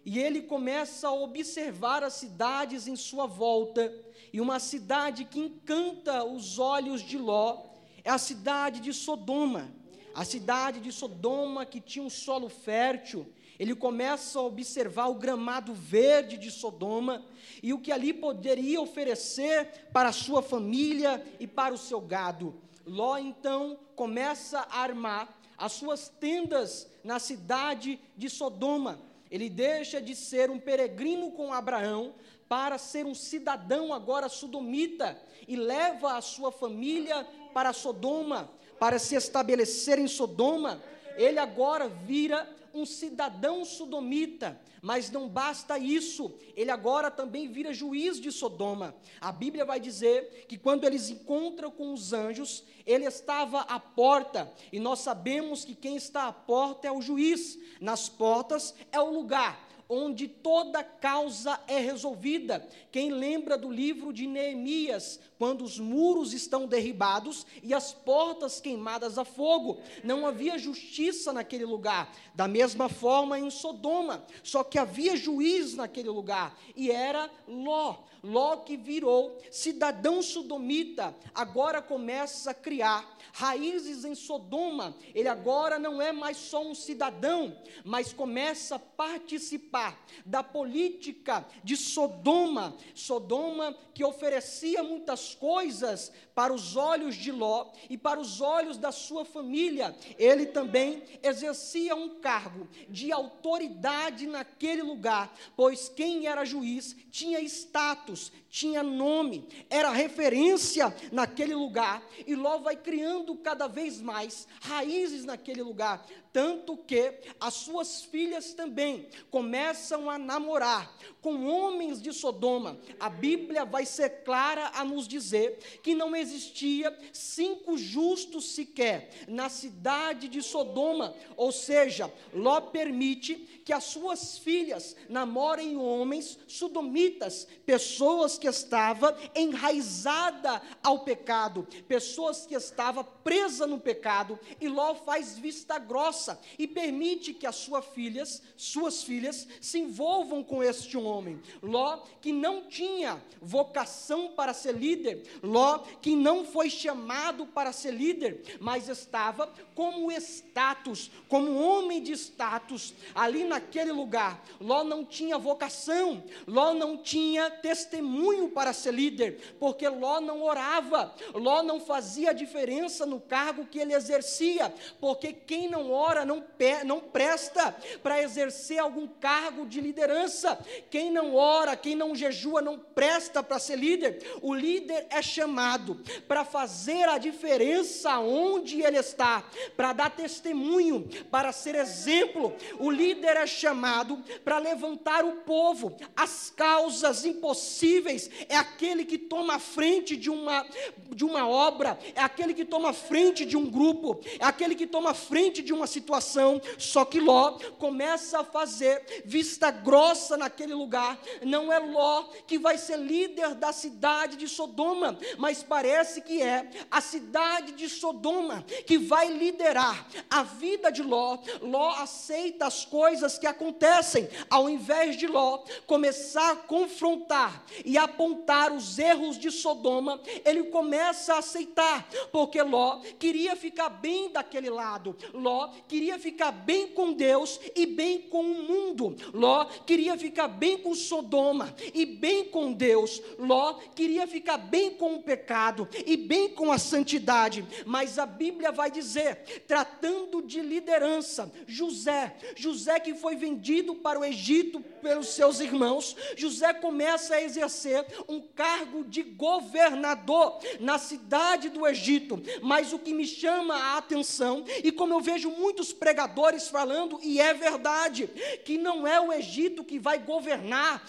e ele começa a observar as cidades em sua volta, e uma cidade que encanta os olhos de Ló é a cidade de Sodoma. A cidade de Sodoma, que tinha um solo fértil, ele começa a observar o gramado verde de Sodoma e o que ali poderia oferecer para a sua família e para o seu gado. Ló então começa a armar as suas tendas na cidade de Sodoma ele deixa de ser um peregrino com Abraão para ser um cidadão agora sodomita e leva a sua família para Sodoma, para se estabelecer em Sodoma. Ele agora vira um cidadão sodomita, mas não basta isso, ele agora também vira juiz de Sodoma. A Bíblia vai dizer que quando eles encontram com os anjos, ele estava à porta, e nós sabemos que quem está à porta é o juiz. Nas portas é o lugar onde toda causa é resolvida. Quem lembra do livro de Neemias, quando os muros estão derribados e as portas queimadas a fogo, não havia justiça naquele lugar. Da mesma forma em Sodoma, só que havia juiz naquele lugar e era Ló. Ló que virou cidadão sodomita, agora começa a criar raízes em Sodoma. Ele agora não é mais só um cidadão, mas começa a participar da política de Sodoma. Sodoma que oferecia muitas coisas para os olhos de Ló e para os olhos da sua família. Ele também exercia um cargo de autoridade naquele lugar, pois quem era juiz tinha status, tinha nome, era referência naquele lugar. E Ló vai criando cada vez mais raízes naquele lugar tanto que as suas filhas também começam a namorar com homens de Sodoma. A Bíblia vai ser clara a nos dizer que não existia cinco justos sequer na cidade de Sodoma, ou seja, Ló permite que as suas filhas namorem homens sodomitas, pessoas que estavam enraizada ao pecado, pessoas que estavam presas no pecado, e Ló faz vista grossa e permite que as suas filhas, suas filhas, se envolvam com este homem. Ló, que não tinha vocação para ser líder, Ló, que não foi chamado para ser líder, mas estava como status, como homem de status, ali naquele lugar. Ló não tinha vocação, Ló não tinha testemunho para ser líder, porque Ló não orava, Ló não fazia diferença no cargo que ele exercia, porque quem não ora não, não presta para exercer algum cargo de liderança. Quem não ora, quem não jejua, não presta para ser líder. O líder é chamado para fazer a diferença onde ele está, para dar testemunho, para ser exemplo. O líder é chamado para levantar o povo. As causas impossíveis é aquele que toma a frente de uma, de uma obra, é aquele que toma a frente de um grupo, é aquele que toma a frente de uma situação. Só que Ló começa a fazer vista grossa naquele lugar. Não é Ló que vai ser líder da cidade de Sodoma, mas parece que é a cidade de Sodoma que vai liderar a vida de Ló. Ló aceita as coisas que acontecem, ao invés de Ló começar a confrontar e apontar os erros de Sodoma, ele começa a aceitar, porque Ló queria ficar bem daquele lado, Ló queria ficar bem com Deus e bem com o mundo, Ló queria ficar bem com Sodoma e bem com Deus, Ló queria ficar bem com o pecado e bem com a santidade, mas a Bíblia vai dizer, tratando de liderança, José, José que foi vendido para o Egito pelos seus irmãos, José começa a exercer um cargo de governador na cidade do Egito. Mas o que me chama a atenção, e como eu vejo muitos pregadores falando, e é verdade, que não é o Egito que vai governar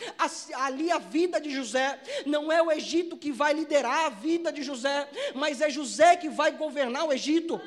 ali a vida de José, não é o Egito que vai liderar a vida de José, mas é José que vai governar o Egito.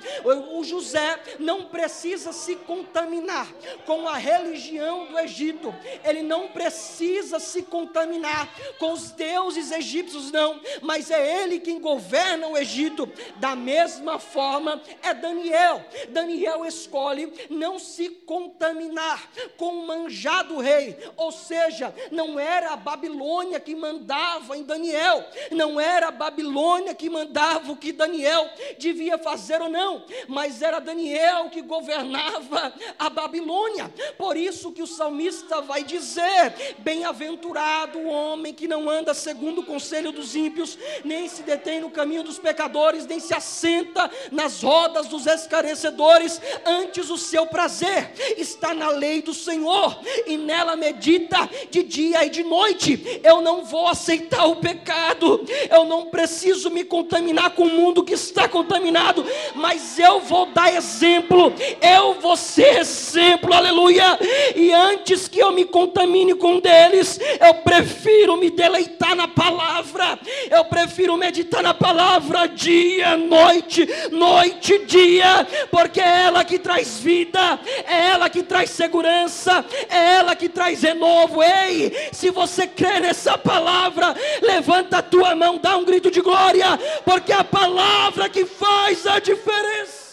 O José não precisa se contaminar com a religião do Egito, ele não precisa se contaminar com os deuses egípcios, não, mas é ele quem governa o Egito. Da mesma forma, é Daniel. Daniel escolhe não se contaminar com o manjado rei, ou seja, não era a Babilônia que mandava em Daniel, não era a Babilônia que mandava o que Daniel devia fazer ou não, mas era Daniel que governava a Babilônia. Por isso que o salmista vai dizer: Bem-aventurado o homem que não anda segundo o conselho dos ímpios, nem se detém no caminho dos pecadores, nem se assenta nas rodas dos escarecedores, antes o seu prazer está na lei do Senhor, e nela medita de dia e de noite. Eu não vou aceitar o pecado, eu não preciso me contaminar com o mundo que está contaminado, mas eu vou dar exemplo, eu vou ser exemplo, aleluia. E antes que eu me contamine com deles, eu prefiro me deleitar na palavra, eu prefiro meditar na palavra dia, noite, noite, dia, porque é ela que traz vida, é ela que traz segurança, é ela que traz renovo. Ei, se você crê nessa palavra, levanta a tua mão, dá um grito de glória, porque é a palavra que faz a diferença.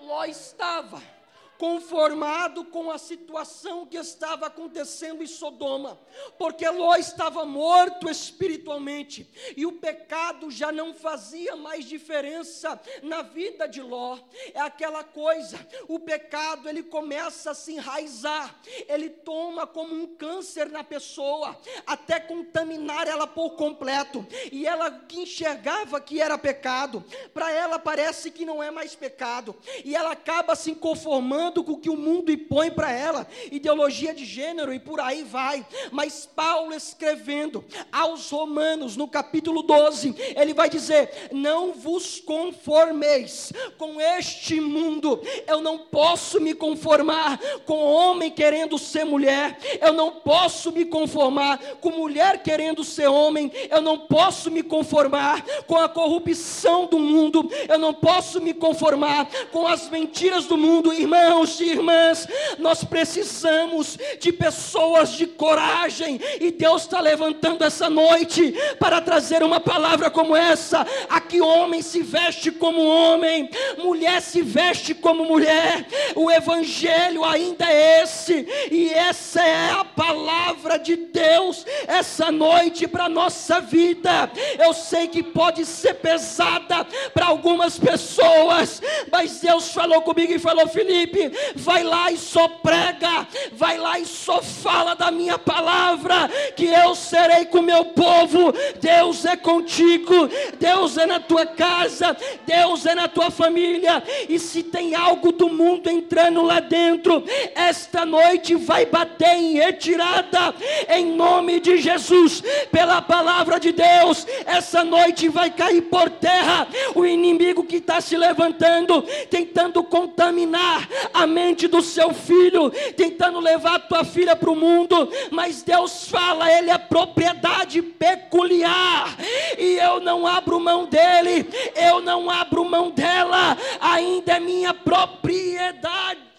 Ló estava conformado com a situação que estava acontecendo em Sodoma, porque Ló estava morto espiritualmente e o pecado já não fazia mais diferença na vida de Ló. É aquela coisa, o pecado ele começa a se enraizar, ele toma como um câncer na pessoa, até contaminar ela por completo. E ela que enxergava que era pecado, para ela parece que não é mais pecado, e ela acaba se conformando com o que o mundo impõe para ela, ideologia de gênero e por aí vai. Mas Paulo escrevendo aos Romanos, no capítulo 12, ele vai dizer: Não vos conformeis com este mundo. Eu não posso me conformar com homem querendo ser mulher, eu não posso me conformar com mulher querendo ser homem, eu não posso me conformar com a corrupção do mundo, eu não posso me conformar com as mentiras do mundo, irmãos e irmãs. Nós precisamos de pessoas de coragem, e Deus está levantando essa noite para trazer uma palavra como essa: aqui homem se veste como homem, mulher se veste como mulher, o Evangelho ainda é esse, e essa é a palavra de Deus essa noite para a nossa vida. Eu sei que pode ser pesada para algumas pessoas, mas Deus falou comigo e falou: Felipe, vai lá e só prega, vai lá e só fala da minha palavra, que eu serei com meu povo. Deus é contigo, Deus é na tua casa, Deus é na tua família, e se tem algo do mundo entrando lá dentro, esta noite vai bater em retirada, em nome de Jesus, pela palavra de Deus, essa noite vai cair por terra o inimigo que está se levantando, tentando contaminar a mente do seu filho, tentando levar a tua filha para o mundo, mas Deus fala, Ele é propriedade peculiar, e eu não abro mão dele, eu não abro mão dela, ainda é minha propriedade.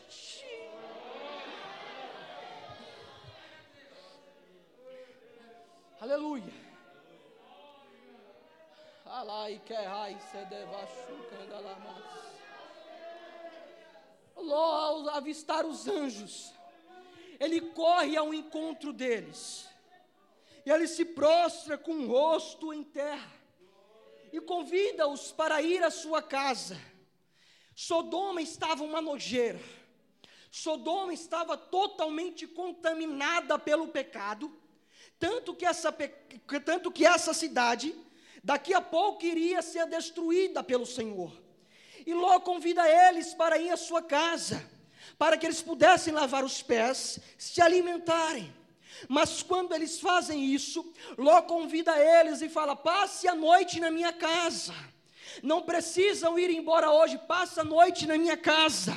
Aleluia. Alai que ai se devashucandalamas. Ló, ao avistar os anjos, ele corre ao encontro deles. E ele se prostra com o rosto em terra e convida-os para ir à sua casa. Sodoma estava uma nojeira. Sodoma estava totalmente contaminada pelo pecado, tanto que essa, tanto que essa cidade daqui a pouco iria ser destruída pelo Senhor. E Ló convida eles para ir à sua casa, para que eles pudessem lavar os pés, se alimentarem. Mas quando eles fazem isso, Ló convida eles e fala: passe a noite na minha casa. Não precisam ir embora hoje, passa a noite na minha casa.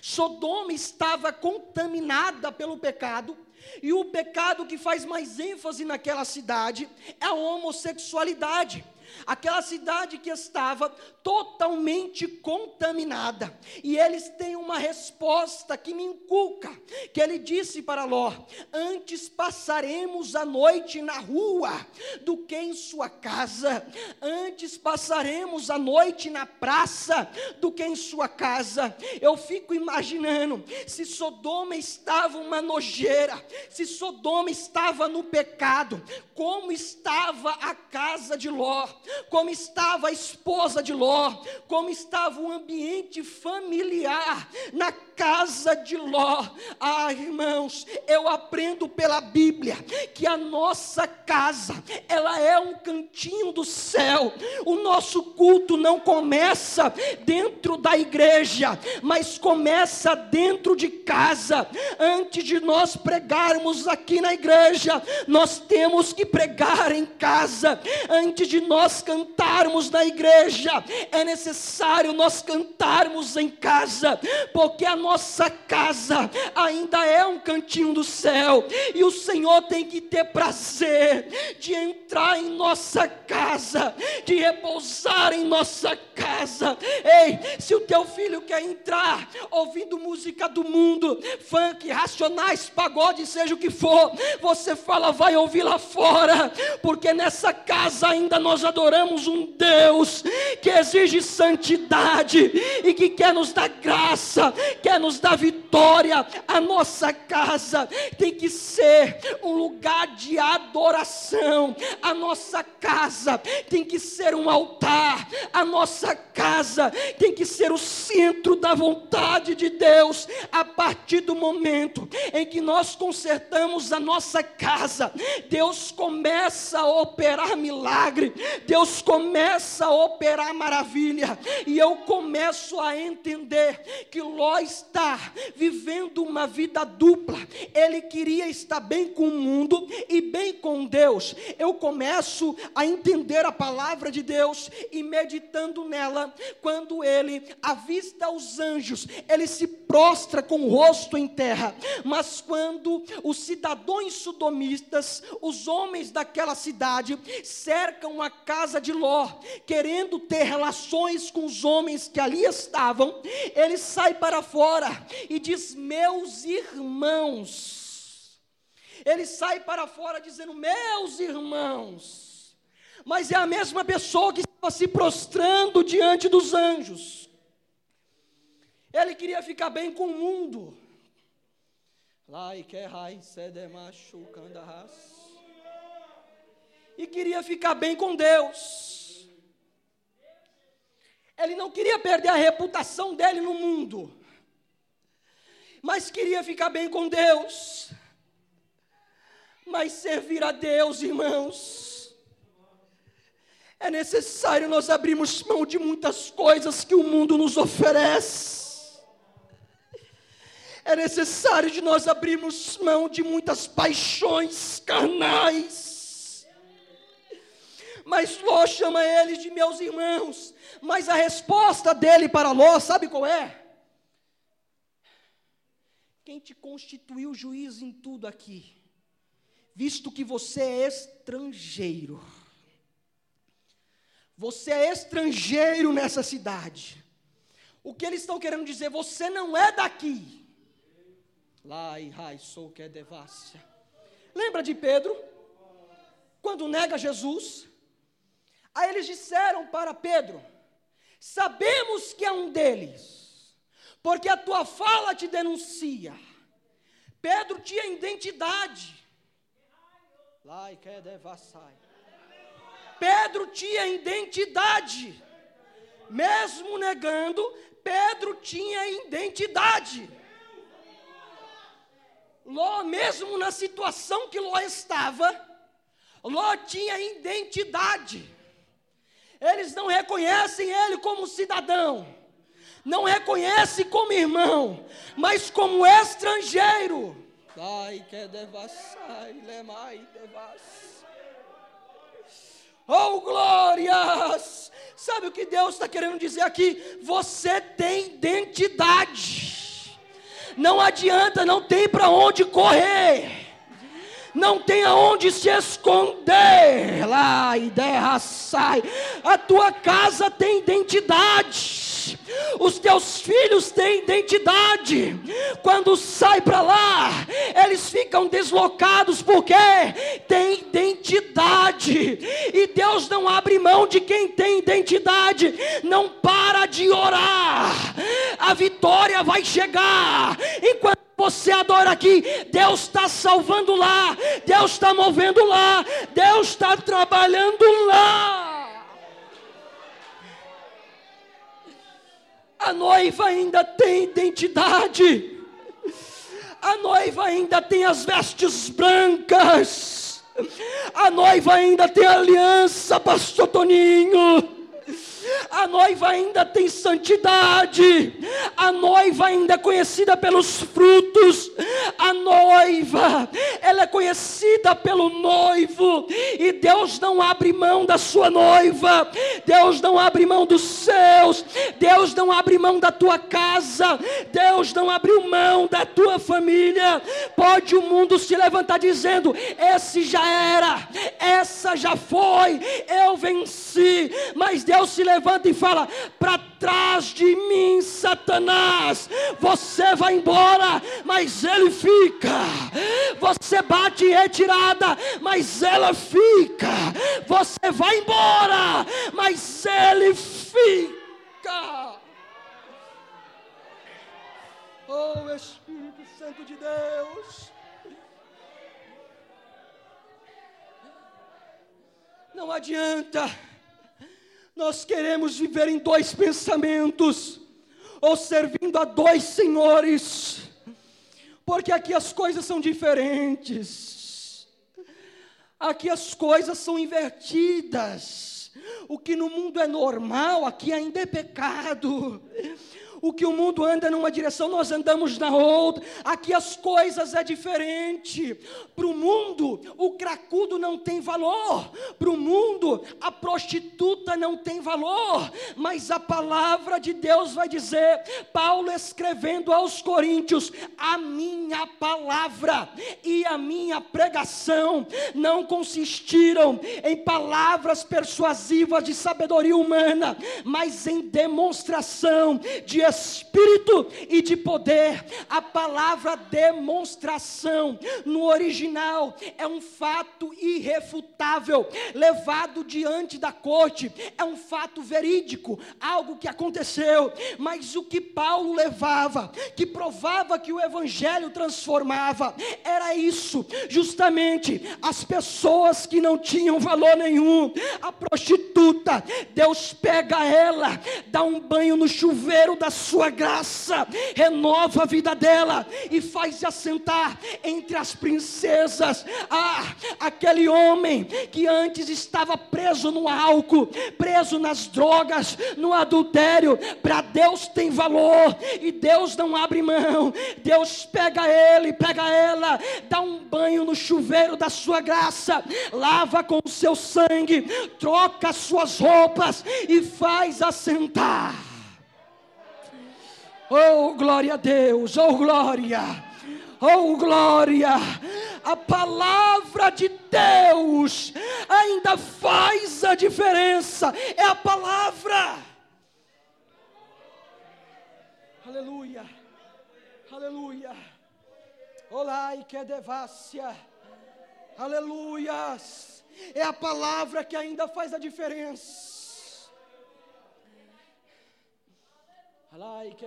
Sodoma estava contaminada pelo pecado, e o pecado que faz mais ênfase naquela cidade é a homossexualidade aquela cidade que estava totalmente contaminada. E eles têm uma resposta que me inculca, que ele disse para Ló: "Antes passaremos a noite na rua do que em sua casa. Antes passaremos a noite na praça do que em sua casa." Eu fico imaginando se Sodoma estava uma nojeira, se Sodoma estava no pecado, como estava a casa de Ló como estava a esposa de Ló, como estava o ambiente familiar na casa de Ló. Ah, irmãos, eu aprendo pela Bíblia que a nossa casa, ela é um cantinho do céu. O nosso culto não começa dentro da igreja, mas começa dentro de casa. Antes de nós pregarmos aqui na igreja, nós temos que pregar em casa. Antes de nós cantarmos na igreja, é necessário nós cantarmos em casa, porque a nossa casa ainda é um cantinho do céu, e o Senhor tem que ter prazer de entrar em nossa casa, de repousar em nossa casa. Ei, se o teu filho quer entrar ouvindo música do mundo, funk, racionais, pagode, seja o que for, você fala, vai ouvir lá fora, porque nessa casa ainda nós adoramos um Deus que exige santidade e que quer nos dar graça, quer nos dar vitória. A nossa casa tem que ser um lugar de adoração. A nossa casa tem que ser um altar. A nossa casa tem que ser o centro da vontade de Deus. A partir do momento em que nós consertamos a nossa casa, Deus começa a operar milagre. Deus começa a operar maravilha, e eu começo a entender que Ló está vivendo uma vida dupla. Ele queria estar bem com o mundo e bem com Deus. Eu começo a entender a palavra de Deus e meditando nela, quando ele avista os anjos, ele se prostra com o rosto em terra. Mas quando os cidadãos sodomistas, os homens daquela cidade, cercam a casa de Ló, querendo ter relações com os homens que ali estavam, ele sai para fora e diz: Meus irmãos. Ele sai para fora dizendo: Meus irmãos. Mas é a mesma pessoa que estava se prostrando diante dos anjos. Ele queria ficar bem com o mundo. E queria ficar bem com Deus. Ele não queria perder a reputação dele no mundo, mas queria ficar bem com Deus. Mas servir a Deus, irmãos, é necessário nós abrirmos mão de muitas coisas que o mundo nos oferece. É necessário de nós abrirmos mão de muitas paixões carnais. Mas Ló chama eles de meus irmãos. Mas a resposta dele para Ló, sabe qual é? Quem te constituiu juiz em tudo aqui? Visto que você é estrangeiro. Você é estrangeiro nessa cidade. O que eles estão querendo dizer? Você não é daqui. Lá e sou que é devassa. Lembra de Pedro? Quando nega Jesus? Aí eles disseram para Pedro: Sabemos que é um deles, porque a tua fala te denuncia. Pedro tinha identidade. É. Pedro tinha identidade. Mesmo negando, Pedro tinha identidade. Ló, mesmo na situação que Ló estava, Ló tinha identidade. Eles não reconhecem ele como cidadão, não reconhecem como irmão, mas como estrangeiro. Ai, que devas. Oh, glórias! Sabe o que Deus está querendo dizer aqui? Você tem identidade. Não adianta, não tem para onde correr. Não tem aonde se esconder. Lá, ideia sai. A tua casa tem identidade os teus filhos têm identidade. Quando sai para lá, eles ficam deslocados porque tem identidade. E Deus não abre mão de quem tem identidade. Não para de orar. A vitória vai chegar. Enquanto você adora aqui, Deus está salvando lá, Deus está movendo lá, Deus está trabalhando lá. A noiva ainda tem identidade. A noiva ainda tem as vestes brancas. A noiva ainda tem aliança, pastor Toninho. A noiva ainda tem santidade. A noiva ainda é conhecida pelos frutos. A noiva, ela é conhecida pelo noivo. E Deus não abre mão da sua noiva. Deus não abre mão dos seus. Deus não abre mão da tua casa. Deus não abriu mão da tua família. Pode o mundo se levantar dizendo: esse já era, essa já foi, eu venci. Mas Deus se levanta e fala: para trás de mim, Satanás, você vai embora, mas ele fica. Você bate retirada, mas ela fica. Você vai embora, mas ele fica. Oh Espírito Santo de Deus. Não adianta nós queremos viver em dois pensamentos, ou servindo a dois senhores, porque aqui as coisas são diferentes, aqui as coisas são invertidas. O que no mundo é normal, aqui ainda é pecado. O que o mundo anda numa direção, nós andamos na outra. Aqui as coisas é diferente. Para o mundo, o cracudo não tem valor. Para o mundo, a prostituta não tem valor. Mas a palavra de Deus vai dizer, Paulo escrevendo aos Coríntios: a minha palavra e a minha pregação não consistiram em palavras persuasivas de sabedoria humana, mas em demonstração de espírito e de poder. A palavra demonstração no original é um fato irrefutável, levado diante da corte, é um fato verídico, algo que aconteceu. Mas o que Paulo levava, que provava que o evangelho transformava, era isso, justamente as pessoas que não tinham valor nenhum, a prostituta, Deus pega ela, dá um banho no chuveiro da sua graça, renova a vida dela e faz assentar entre as princesas. Ah, aquele homem que antes estava preso no álcool, preso nas drogas, no adultério, para Deus tem valor e Deus não abre mão. Deus pega ele, pega ela, dá um banho no chuveiro da sua graça, lava com o seu sangue, troca as suas roupas e faz assentar. Oh, glória a Deus, oh, glória, oh, glória. A palavra de Deus ainda faz a diferença, é a palavra. Aleluia, aleluia. Olá, e que devassia, aleluias. É a palavra que ainda faz a diferença. Alai que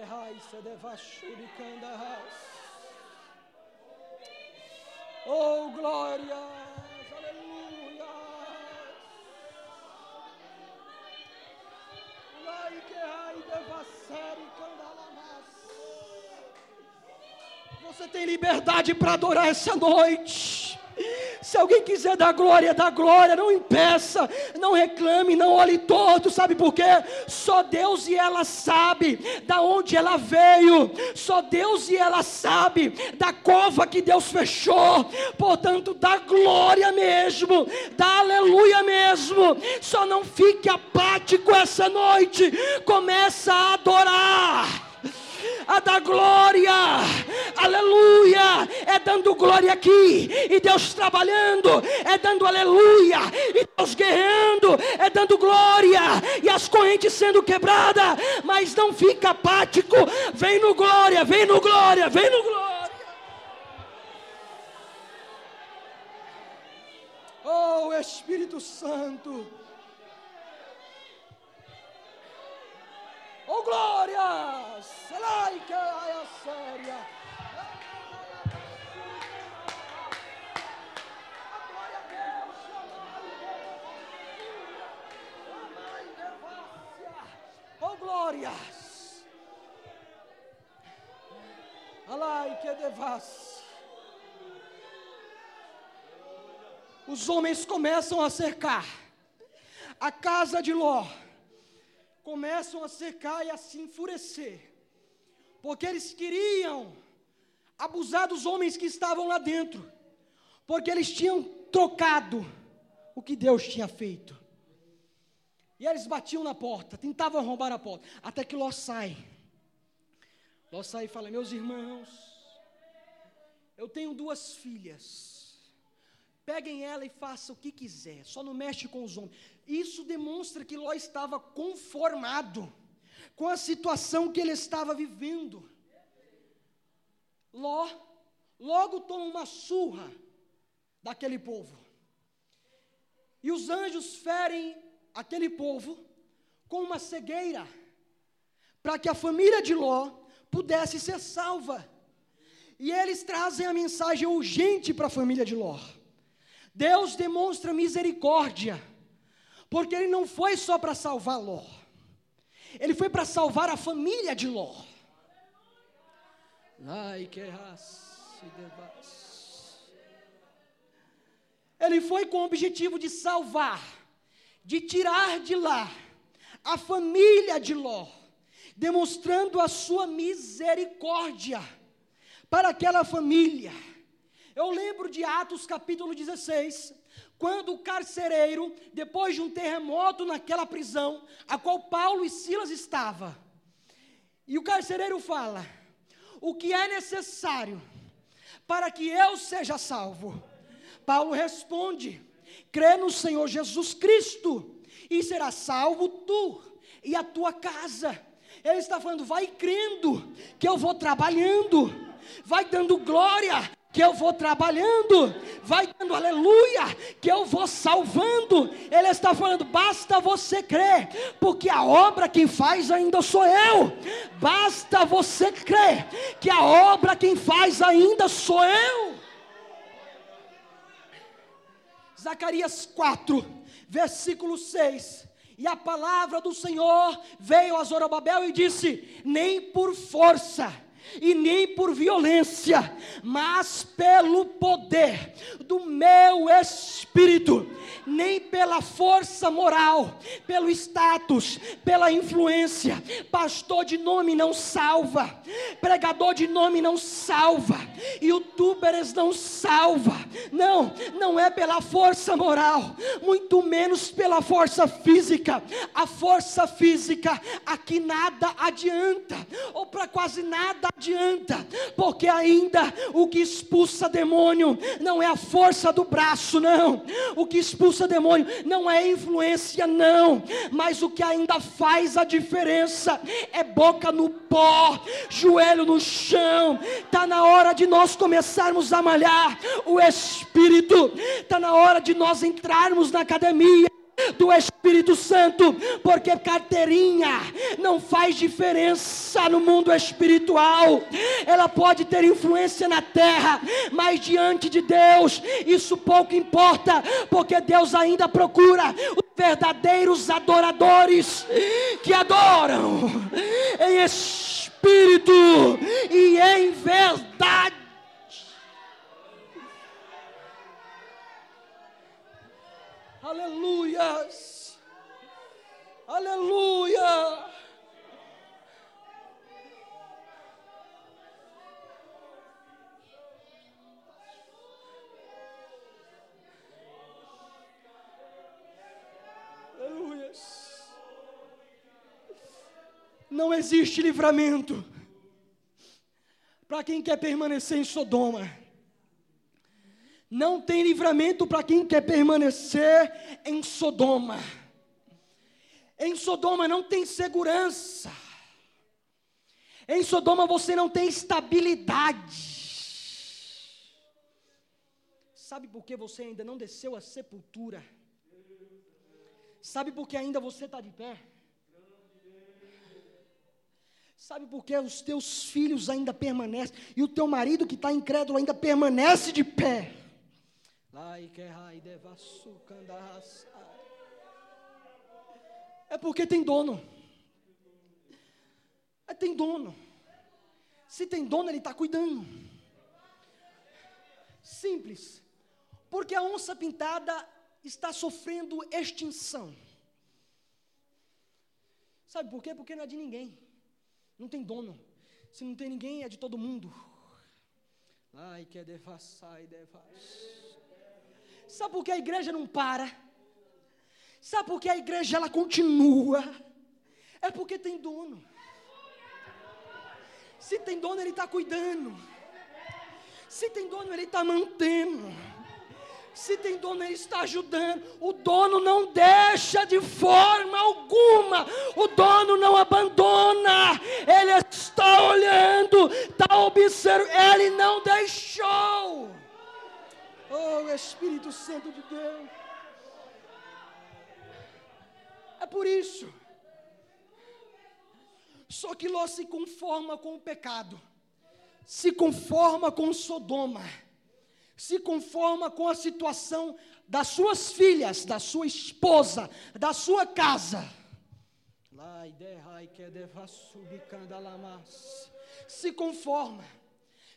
kandas. Oh, glórias, aleluia. Alai que. Você tem liberdade para adorar essa noite. Se alguém quiser dar glória, dá glória, não impeça, não reclame, não olhe todo, sabe por quê? Só Deus e ela sabe da onde ela veio, só Deus e ela sabe da cova que Deus fechou, portanto, dá glória mesmo, dá aleluia mesmo, só não fique apático essa noite, começa a adorar a dar glória, aleluia, é dando glória aqui, e Deus trabalhando, é dando aleluia, e Deus guerreando, é dando glória, e as correntes sendo quebradas, mas não fica apático, vem no glória, vem no glória, vem no glória. Oh Espírito Santo. Oh glórias! Selai que a séria. Oh glórias! Alai que devas. Os homens começam a cercar a casa de Ló começam a secar e a se enfurecer, porque eles queriam abusar dos homens que estavam lá dentro, porque eles tinham trocado o que Deus tinha feito. E eles batiam na porta, tentavam roubar a porta, até que Ló sai. Ló sai e fala: Meus irmãos, eu tenho duas filhas. Peguem ela e façam o que quiser, só não mexe com os homens. Isso demonstra que Ló estava conformado com a situação que ele estava vivendo. Ló logo toma uma surra daquele povo. E os anjos ferem aquele povo com uma cegueira, para que a família de Ló pudesse ser salva. E eles trazem a mensagem urgente para a família de Ló. Deus demonstra misericórdia, porque Ele não foi só para salvar Ló, Ele foi para salvar a família de Ló. Ele foi com o objetivo de salvar, de tirar de lá a família de Ló, demonstrando a sua misericórdia para aquela família. Eu lembro de Atos capítulo 16, quando o carcereiro, depois de um terremoto naquela prisão, a qual Paulo e Silas estavam, e o carcereiro fala: O que é necessário para que eu seja salvo? Paulo responde: Crê no Senhor Jesus Cristo e será salvo tu e a tua casa. Ele está falando, vai crendo que eu vou trabalhando, vai dando glória que eu vou trabalhando, vai dando aleluia, que eu vou salvando. Ele está falando, basta você crer, porque a obra quem faz ainda sou eu. Basta você crer, que a obra quem faz ainda sou eu. Zacarias 4, versículo 6. E a palavra do Senhor veio a Zorobabel e disse: Nem por força, e nem por violência, mas pelo poder do meu espírito, nem pela força moral, pelo status, pela influência. Pastor de nome não salva, pregador de nome não salva, youtubers não salva. Não, não é pela força moral, muito menos pela força física. A força física aqui nada adianta, ou para quase nada adianta, porque ainda o que expulsa demônio não é a força do braço, não. O que expulsa demônio não é influência, não. Mas o que ainda faz a diferença é boca no pó, joelho no chão. Está na hora de nós começarmos a malhar o espírito. Está na hora de nós entrarmos na academia do Espírito Santo, porque carteirinha não faz diferença no mundo espiritual. Ela pode ter influência na terra, mas diante de Deus, isso pouco importa, porque Deus ainda procura os verdadeiros adoradores que adoram em espírito e em verdade. Aleluias. Aleluia. Aleluias. Não existe livramento para quem quer permanecer em Sodoma. Não tem livramento para quem quer permanecer em Sodoma. Em Sodoma não tem segurança. Em Sodoma você não tem estabilidade. Sabe por que você ainda não desceu à sepultura? Sabe por que ainda você está de pé? Sabe por que os teus filhos ainda permanecem e o teu marido que está incrédulo ainda permanece de pé? É porque tem dono. É, tem dono. Se tem dono, ele está cuidando. Simples. Porque a onça pintada está sofrendo extinção. Sabe por quê? Porque não é de ninguém. Não tem dono. Se não tem ninguém, é de todo mundo. Ai, que é devassar e devassar. Sabe por que a igreja não para? Sabe por que a igreja ela continua? É porque tem dono. Se tem dono, ele está cuidando. Se tem dono, ele está mantendo. Se tem dono, ele está ajudando. O dono não deixa de forma alguma. O dono não abandona. Ele está olhando, está observando. Ele não deixou. Oh, Espírito Santo de Deus. Por isso. Só que Ló se conforma com o pecado, se conforma com Sodoma, se conforma com a situação das suas filhas, da sua esposa, da sua casa. Se conforma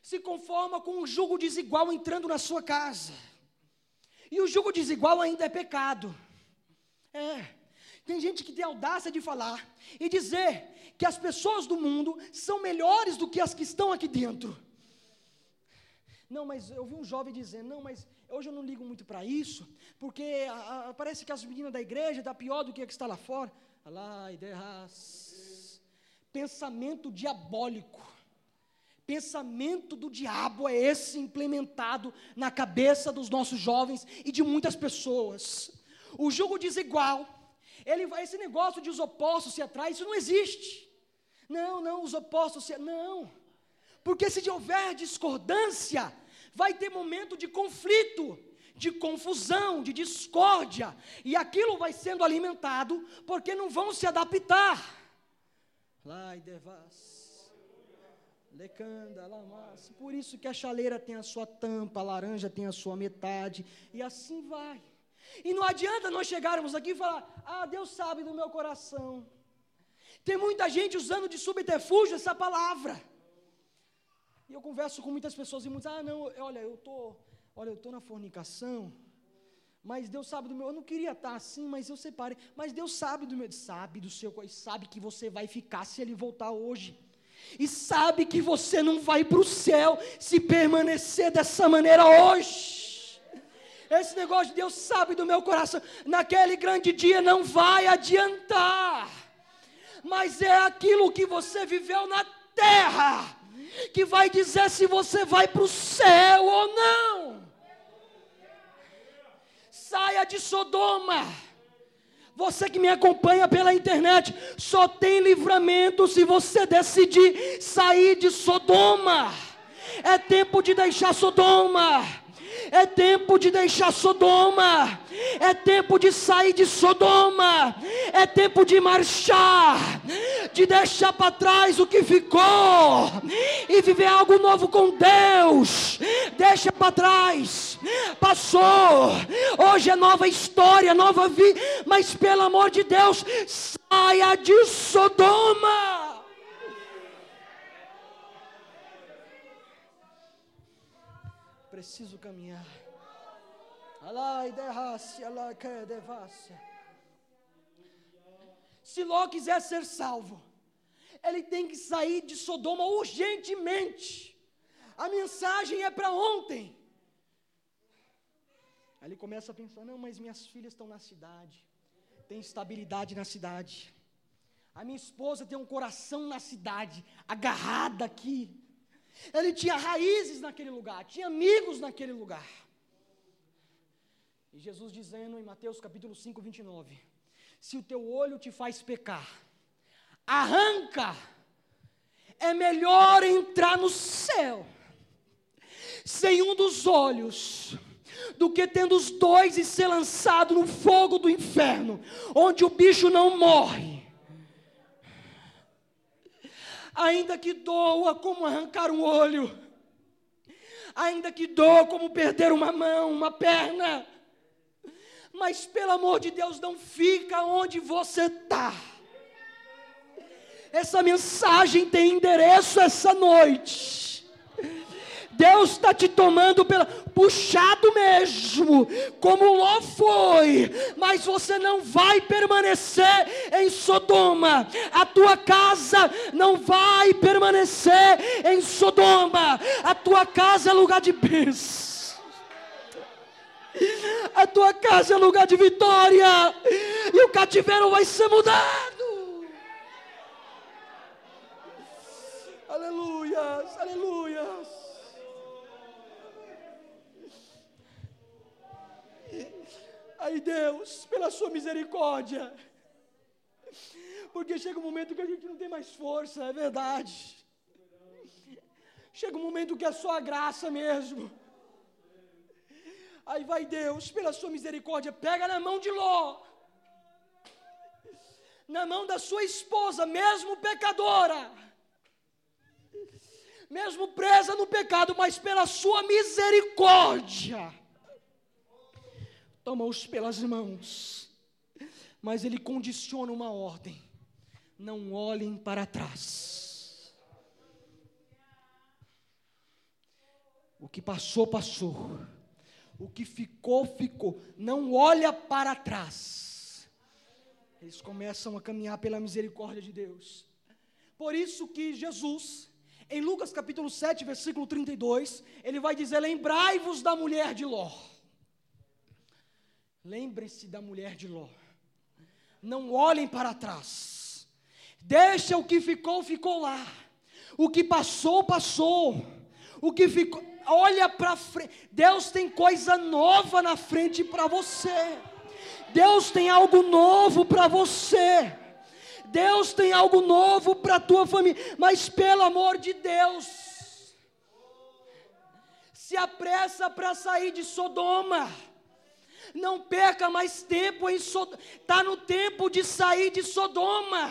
se conforma com um jugo desigual entrando na sua casa. E o jugo desigual ainda é pecado. É. Tem gente que tem audácia de falar e dizer que as pessoas do mundo são melhores do que as que estão aqui dentro. Não, mas eu vi um jovem dizendo, não, mas hoje eu não ligo muito para isso, porque a, a, parece que as meninas da igreja estão pior do que a que está lá fora. Lá, ideias. Pensamento diabólico. Pensamento do diabo é esse implementado na cabeça dos nossos jovens e de muitas pessoas. O jogo desigual, ele vai esse negócio de os opostos se atraem, isso não existe. Não, não, os opostos se não. Porque se houver discordância, vai ter momento de conflito, de confusão, de discórdia, e aquilo vai sendo alimentado porque não vão se adaptar. Lecanda, lamas. Por isso que a chaleira tem a sua tampa, a laranja tem a sua metade, e assim vai. E não adianta nós chegarmos aqui e falar: Ah, Deus sabe do meu coração. Tem muita gente usando de subterfúgio essa palavra. E eu converso com muitas pessoas e muitos, ah, não, olha, eu tô, olha, eu tô na fornicação. Mas Deus sabe do meu, eu não queria estar assim, mas eu separei. Mas Deus sabe do meu, sabe do seu, sabe que você vai ficar se ele voltar hoje. E sabe que você não vai para o céu se permanecer dessa maneira hoje. Esse negócio de Deus sabe do meu coração. Naquele grande dia não vai adiantar. Mas é aquilo que você viveu na terra que vai dizer se você vai para o céu ou não. Saia de Sodoma. Você que me acompanha pela internet, só tem livramento se você decidir sair de Sodoma. É tempo de deixar Sodoma. É tempo de deixar Sodoma. É tempo de sair de Sodoma. É tempo de marchar. De deixar para trás o que ficou. E viver algo novo com Deus. Deixa para trás. Passou. Hoje é nova história, nova vida. Mas pelo amor de Deus, saia de Sodoma. Preciso caminhar. Se Ló quiser ser salvo, ele tem que sair de Sodoma urgentemente. A mensagem é para ontem. Aí ele começa a pensar: não, mas minhas filhas estão na cidade, tem estabilidade na cidade. A minha esposa tem um coração na cidade, agarrada aqui. Ele tinha raízes naquele lugar, tinha amigos naquele lugar. E Jesus dizendo em Mateus capítulo 5, 29: Se o teu olho te faz pecar, arranca, é melhor entrar no céu sem um dos olhos do que tendo os dois e ser lançado no fogo do inferno, onde o bicho não morre ainda que doa como arrancar um olho, ainda que doa como perder uma mão, uma perna, mas pelo amor de Deus, não fica onde você está. Essa mensagem tem endereço essa noite. Deus está te tomando pela puxado mesmo, como Ló foi, mas você não vai permanecer em Sodoma. A tua casa não vai permanecer em Sodoma. A tua casa é lugar de bênção. A tua casa é lugar de vitória. E o cativeiro vai ser mudado. Aleluias, aleluias. Ai Deus, pela sua misericórdia. Porque chega um momento que a gente não tem mais força, é verdade. Chega um momento que é só a graça mesmo. Aí vai Deus, pela sua misericórdia, pega na mão de Ló, na mão da sua esposa, mesmo pecadora, mesmo presa no pecado, mas pela sua misericórdia, toma-os pelas mãos, mas ele condiciona uma ordem: não olhem para trás. O que passou, passou. O que ficou, ficou. Não olha para trás. Eles começam a caminhar pela misericórdia de Deus. Por isso que Jesus, em Lucas capítulo 7, versículo 32, ele vai dizer: Lembrai-vos da mulher de Ló. Lembre-se da mulher de Ló. Não olhem para trás. Deixa o que ficou, ficou lá. O que passou, passou. O que ficou, olha para frente. Deus tem coisa nova na frente para você. Deus tem algo novo para você. Deus tem algo novo para a tua família. Mas pelo amor de Deus, se apressa para sair de Sodoma. Não perca mais tempo em Sodoma. Está no tempo de sair de Sodoma.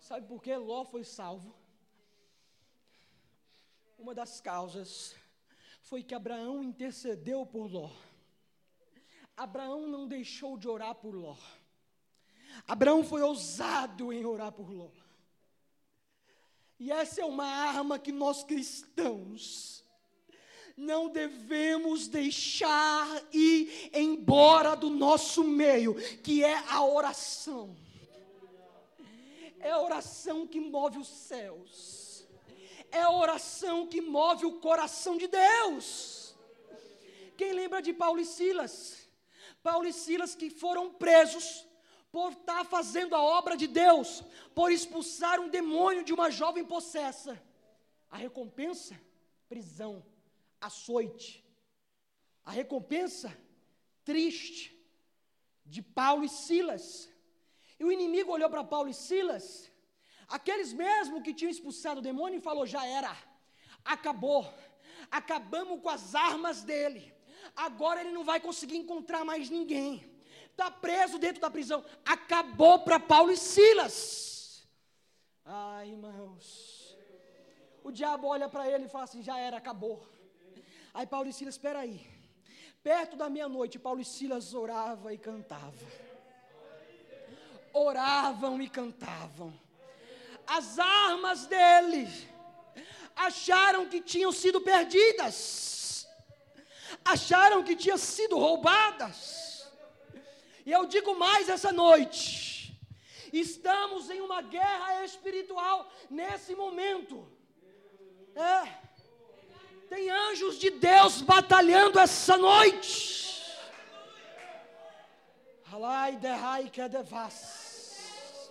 Sabe por que Ló foi salvo? Uma das causas foi que Abraão intercedeu por Ló. Abraão não deixou de orar por Ló. Abraão foi ousado em orar por Ló. E essa é uma arma que nós cristãos não devemos deixar ir embora do nosso meio, que é a oração. É a oração que move os céus. É a oração que move o coração de Deus. Quem lembra de Paulo e Silas? Paulo e Silas que foram presos por estar fazendo a obra de Deus, por expulsar um demônio de uma jovem possessa. A recompensa? Prisão, açoite. A recompensa? Triste. De Paulo e Silas. E o inimigo olhou para Paulo e Silas, aqueles mesmo que tinham expulsado o demônio, e falou: já era, acabou, acabamos com as armas dele, agora ele não vai conseguir encontrar mais ninguém, está preso dentro da prisão, acabou para Paulo e Silas. Ai, irmãos, o diabo olha para ele e fala assim: já era, acabou. Aí Paulo e Silas, espera aí, perto da meia-noite, Paulo e Silas orava e cantava oravam e cantavam. As armas dele acharam que tinham sido perdidas, acharam que tinham sido roubadas. E eu digo mais essa noite: estamos em uma guerra espiritual nesse momento. É. Tem anjos de Deus batalhando essa noite. Devas.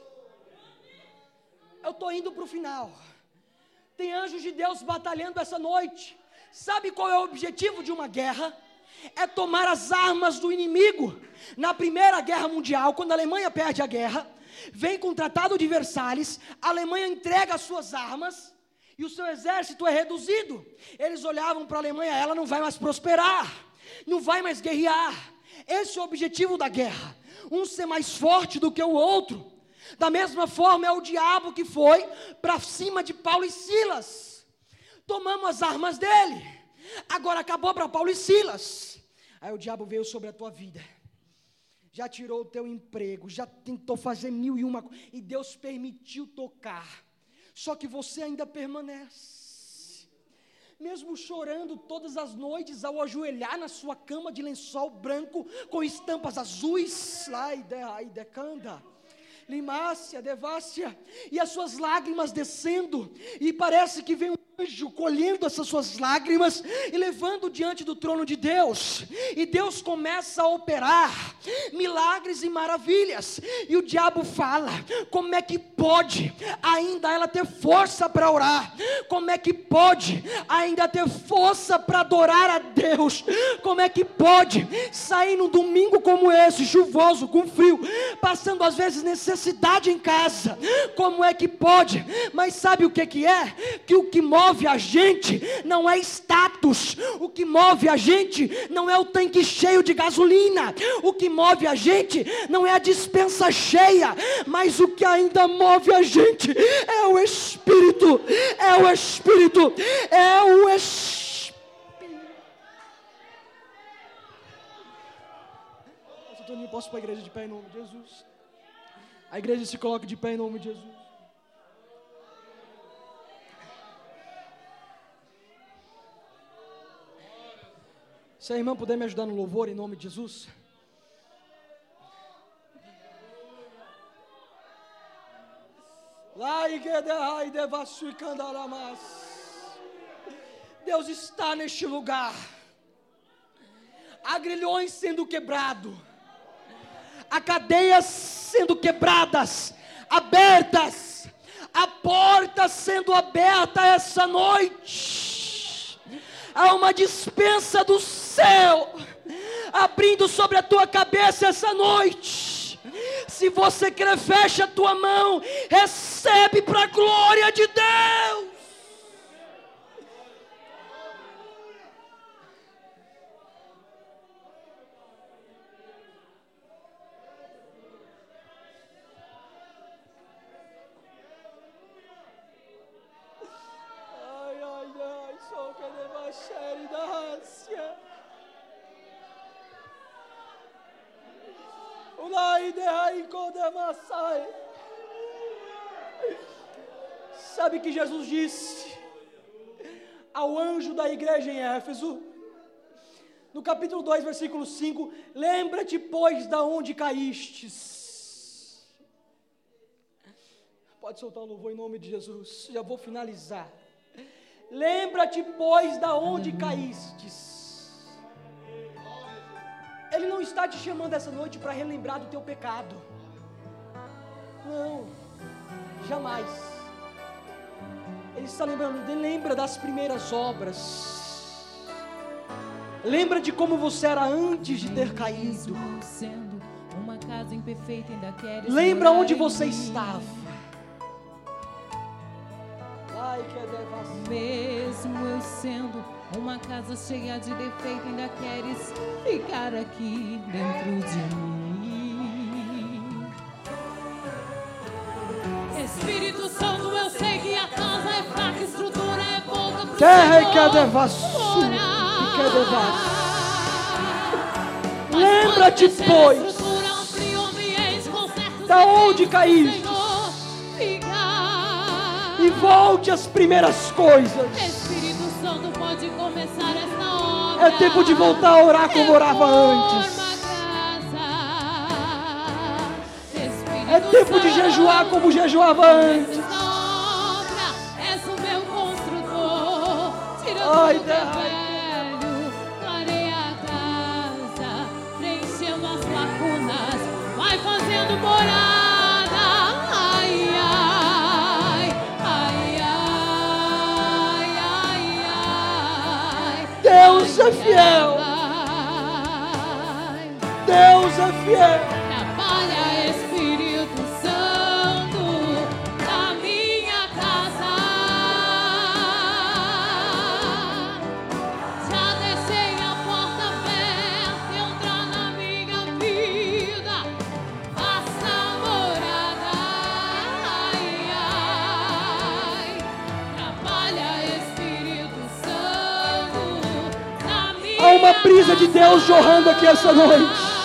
Eu estou indo para o final. Tem anjos de Deus batalhando essa noite. Sabe qual é o objetivo de uma guerra? É tomar as armas do inimigo. Na Primeira Guerra Mundial, quando a Alemanha perde a guerra, vem com o Tratado de Versalhes, a Alemanha entrega as suas armas e o seu exército é reduzido. Eles olhavam para a Alemanha, ela não vai mais prosperar, não vai mais guerrear. Esse é o objetivo da guerra: um ser mais forte do que o outro. Da mesma forma, é o diabo que foi para cima de Paulo e Silas. Tomamos as armas dele. Agora acabou para Paulo e Silas. Aí o diabo veio sobre a tua vida. Já tirou o teu emprego, já tentou fazer mil e uma coisas. E Deus permitiu tocar. Só que você ainda permanece mesmo chorando todas as noites ao ajoelhar na sua cama de lençol branco com estampas azuis, lá e decanda. Limácia, Devácia, e as suas lágrimas descendo, e parece que vem um anjo colhendo essas suas lágrimas e levando diante do trono de Deus, e Deus começa a operar milagres e maravilhas, e o diabo fala: como é que pode ainda ela ter força para orar? Como é que pode ainda ter força para adorar a Deus? Como é que pode sair num domingo como esse, chuvoso, com frio, passando às vezes necessidade em casa? Como é que pode? Mas sabe o que, que é? Que o que move move a gente não é status, o que move a gente não é o tanque cheio de gasolina, o que move a gente não é a dispensa cheia, mas o que ainda move a gente é o Espírito, é o Espírito, é o Espírito. Toninho, posso para a igreja de pé em nome de Jesus? A igreja se coloca de pé em nome de Jesus. Se a irmã puder me ajudar no louvor, em nome de Jesus. Deus está neste lugar. Há grilhões sendo quebrados. Há cadeias sendo quebradas, abertas. A porta sendo aberta essa noite. Há uma dispensa do céu abrindo sobre a tua cabeça essa noite. Se você quer, fecha a tua mão, recebe para a glória de Deus. Sabe que Jesus disse ao anjo da igreja em Éfeso, no capítulo 2, versículo 5: Lembra-te, pois, da onde caístes. Pode soltar o louvor em nome de Jesus, já vou finalizar. Lembra-te, pois, da onde caístes. Ele não está te chamando essa noite para relembrar do teu pecado. Não, jamais. Ele está lembrando, ele lembra das primeiras obras. Lembra de como você era antes de ter caído. Lembra onde você estava. Devassidão. Mesmo eu sendo uma casa cheia de defeito, ainda queres ficar aqui dentro de mim. Espírito Santo, eu sei que a casa é fraca, estrutura é pouca. pro Terra e devassu. E devassu. Lembra-te, pois, da onde caíste. E volte às primeiras coisas. Espírito Santo pode começar esta obra. É tempo de voltar a orar como orava antes. É tempo de jejuar como jejuava antes. Ai, tudo é fiel. Deus é fiel. De Deus jorrando aqui essa noite.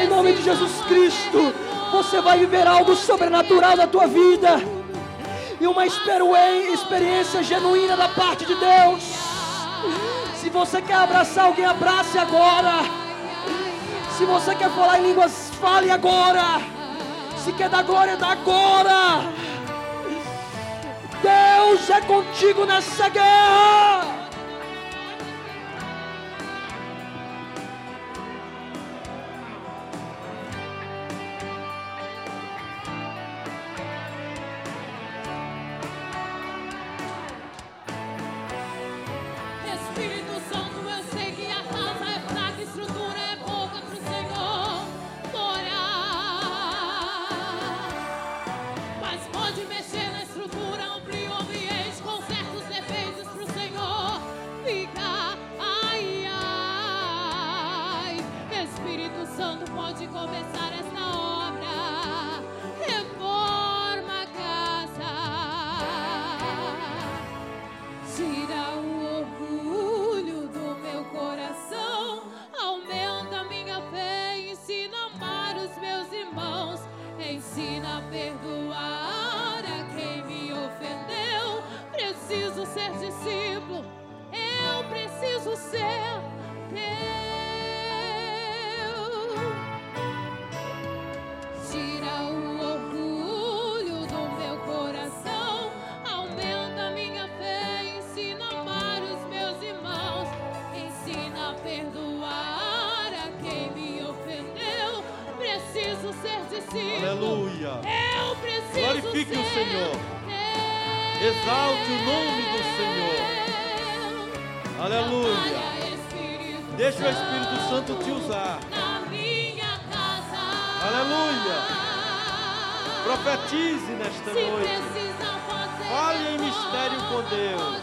Em nome de Jesus Cristo, você vai viver algo sobrenatural na tua vida. E uma experi- experiência genuína da parte de Deus. Se você quer abraçar alguém, abrace agora. Se você quer falar em línguas, fale agora. Se quer dar glória, dá agora. Deus é contigo nessa guerra. Glorifique o Senhor. Exalte o nome do Senhor. Aleluia. Deixa o Espírito Santo te usar. Aleluia. Profetize nesta noite. Fale em mistério com Deus.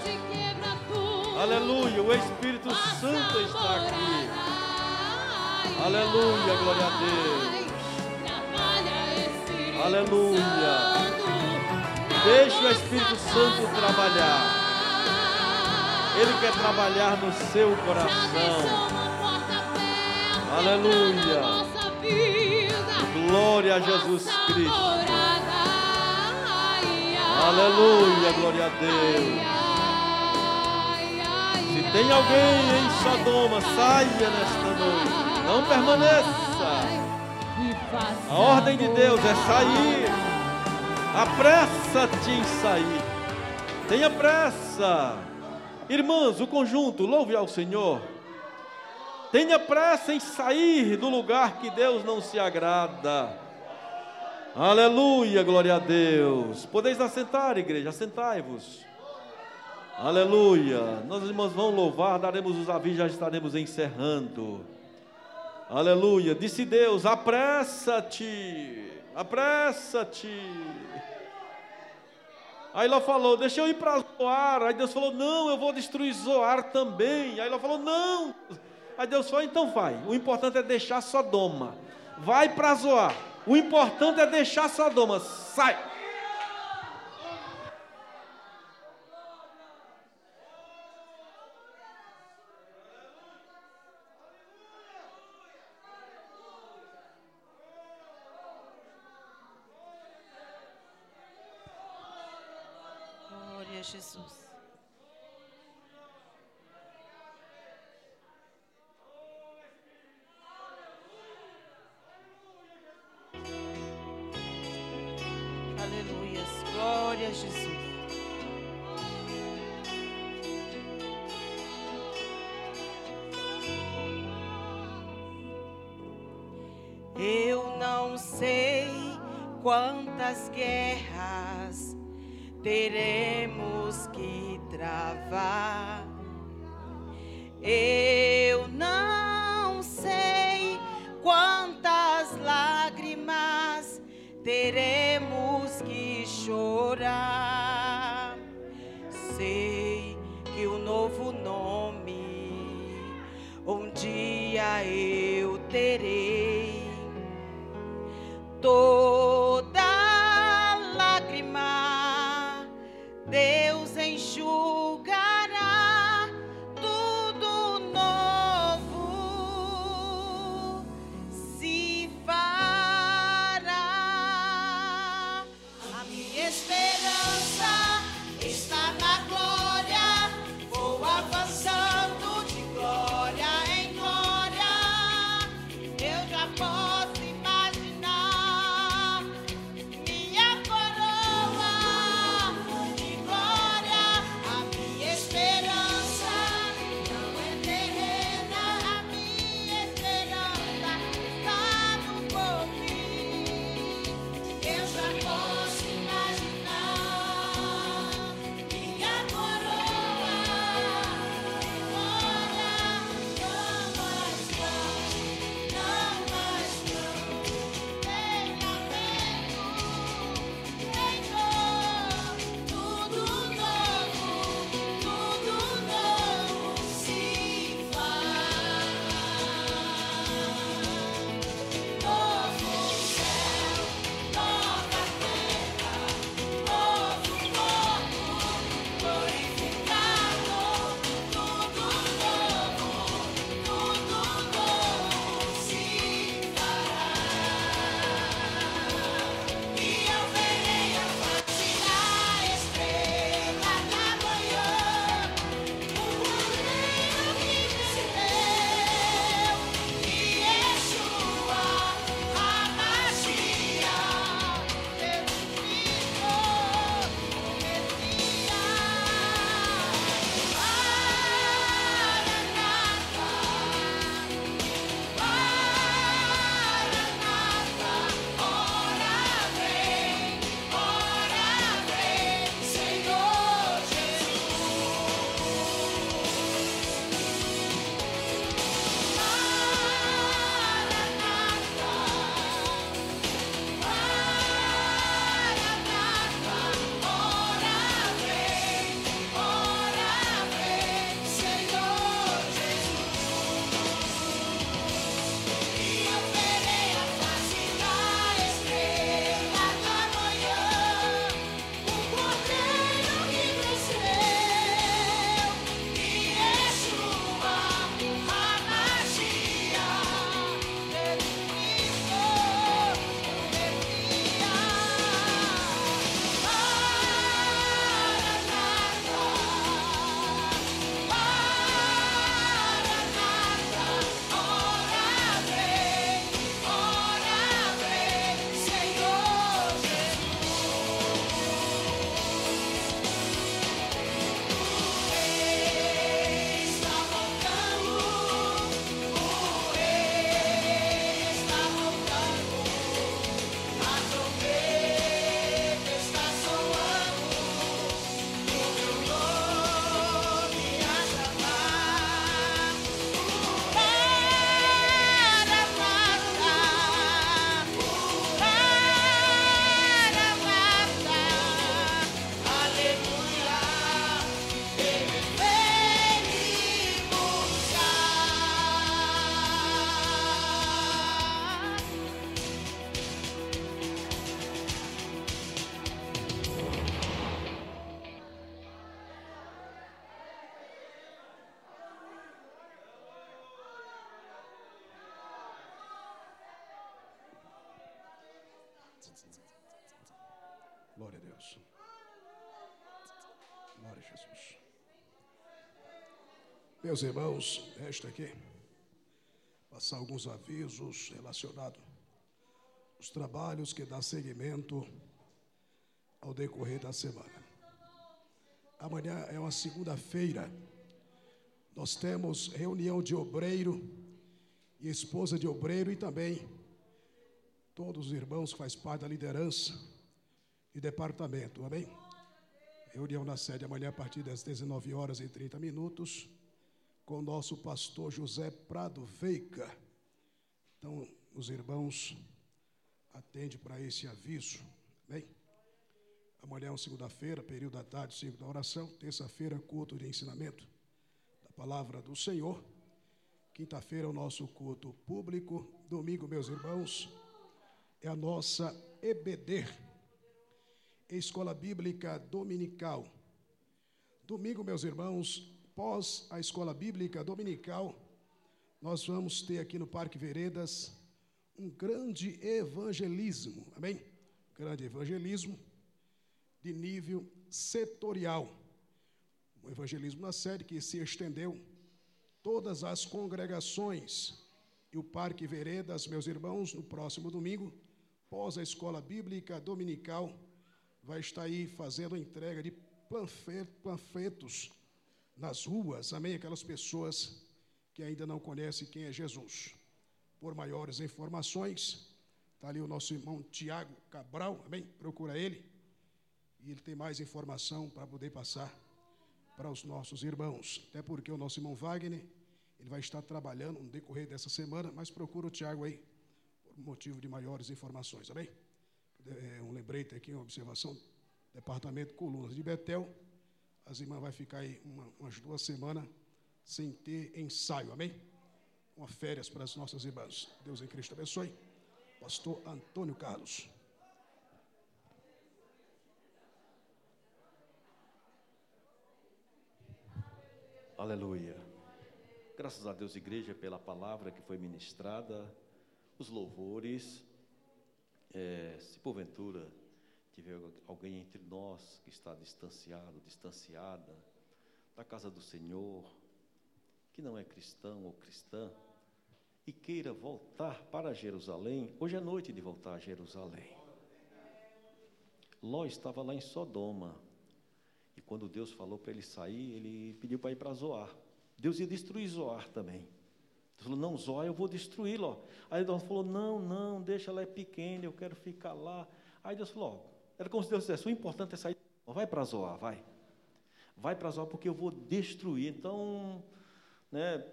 Aleluia. O Espírito Santo está aqui. Aleluia. Glória a Deus. Aleluia. Deixe o Espírito Santo trabalhar. Ele quer trabalhar no seu coração. Aleluia. Glória a Jesus Cristo. Aleluia, glória a Deus. Se tem alguém em Sodoma, saia nesta noite. Não permaneça. A ordem de Deus é sair. Apressa-te em sair. Tenha pressa. Irmãs, o conjunto, louve ao Senhor. Tenha pressa em sair do lugar que Deus não se agrada. Aleluia, glória a Deus. Podeis assentar, igreja, assentai-vos. Aleluia. Nós irmãos vão louvar, daremos os avisos, já estaremos encerrando. Aleluia. Disse Deus: apressa-te, apressa-te. Aí ela falou: deixa eu ir para Zoar. Aí Deus falou: não, eu vou destruir Zoar também. Aí ela falou: não. Aí Deus falou: então vai. O importante é deixar Sodoma. Vai para Zoar. O importante é deixar Sodoma. Sai. Meus irmãos, resta aqui passar alguns avisos relacionados aos trabalhos que dá seguimento ao decorrer da semana. Amanhã é uma segunda-feira. Nós temos reunião de obreiro e esposa de obreiro e também todos os irmãos que faz parte da liderança e departamento. Amém? Reunião na sede amanhã a partir das 19 horas e 30 minutos com o nosso pastor José Prado Veiga. Então, os irmãos atende para esse aviso. Amém? Amanhã é segunda-feira, período da tarde, cinco da oração. Terça-feira, culto de ensinamento da palavra do Senhor. Quinta-feira, o nosso culto público. Domingo, meus irmãos, é a nossa EBD, Escola Bíblica Dominical. Domingo, meus irmãos, pós a Escola Bíblica Dominical, nós vamos ter aqui no Parque Veredas um grande evangelismo, amém? Grande evangelismo de nível setorial. Um evangelismo na sede que se estendeu todas as congregações e o Parque Veredas, meus irmãos, no próximo domingo, pós a escola bíblica dominical, vai estar aí fazendo a entrega de panfletos nas ruas, amém? Aquelas pessoas que ainda não conhecem quem é Jesus. Por maiores informações, está ali o nosso irmão Tiago Cabral, amém? Procura ele. E ele tem mais informação para poder passar para os nossos irmãos. Até porque o nosso irmão Wagner, ele vai estar trabalhando no decorrer dessa semana, mas procura o Tiago aí, por motivo de maiores informações, amém? É um lembrete aqui, uma observação. Departamento Colunas de Betel. As irmãs vai ficar aí uma, umas duas semanas sem ter ensaio, amém? Uma férias para as nossas irmãs. Deus em Cristo abençoe. Pastor Antônio Carlos. Aleluia. Graças a Deus, igreja, pela palavra que foi ministrada, os louvores. É, se porventura tiver alguém entre nós que está distanciado, distanciada da casa do Senhor, que não é cristão ou cristã, e queira voltar para Jerusalém, hoje é noite de voltar a Jerusalém. Ló estava lá em Sodoma, e quando Deus falou para ele sair, ele pediu para ir para Zoar. Deus ia destruir Zoar também. Deus falou: Não, Zoar eu vou destruir Ló. Aí Deus falou: Não, não, deixa ela é pequena, eu quero ficar lá. Aí Deus falou: Era como se Deus dissesse: O importante é sair. Vai para Zoar, vai. Vai para Zoar porque eu vou destruir. Então, né,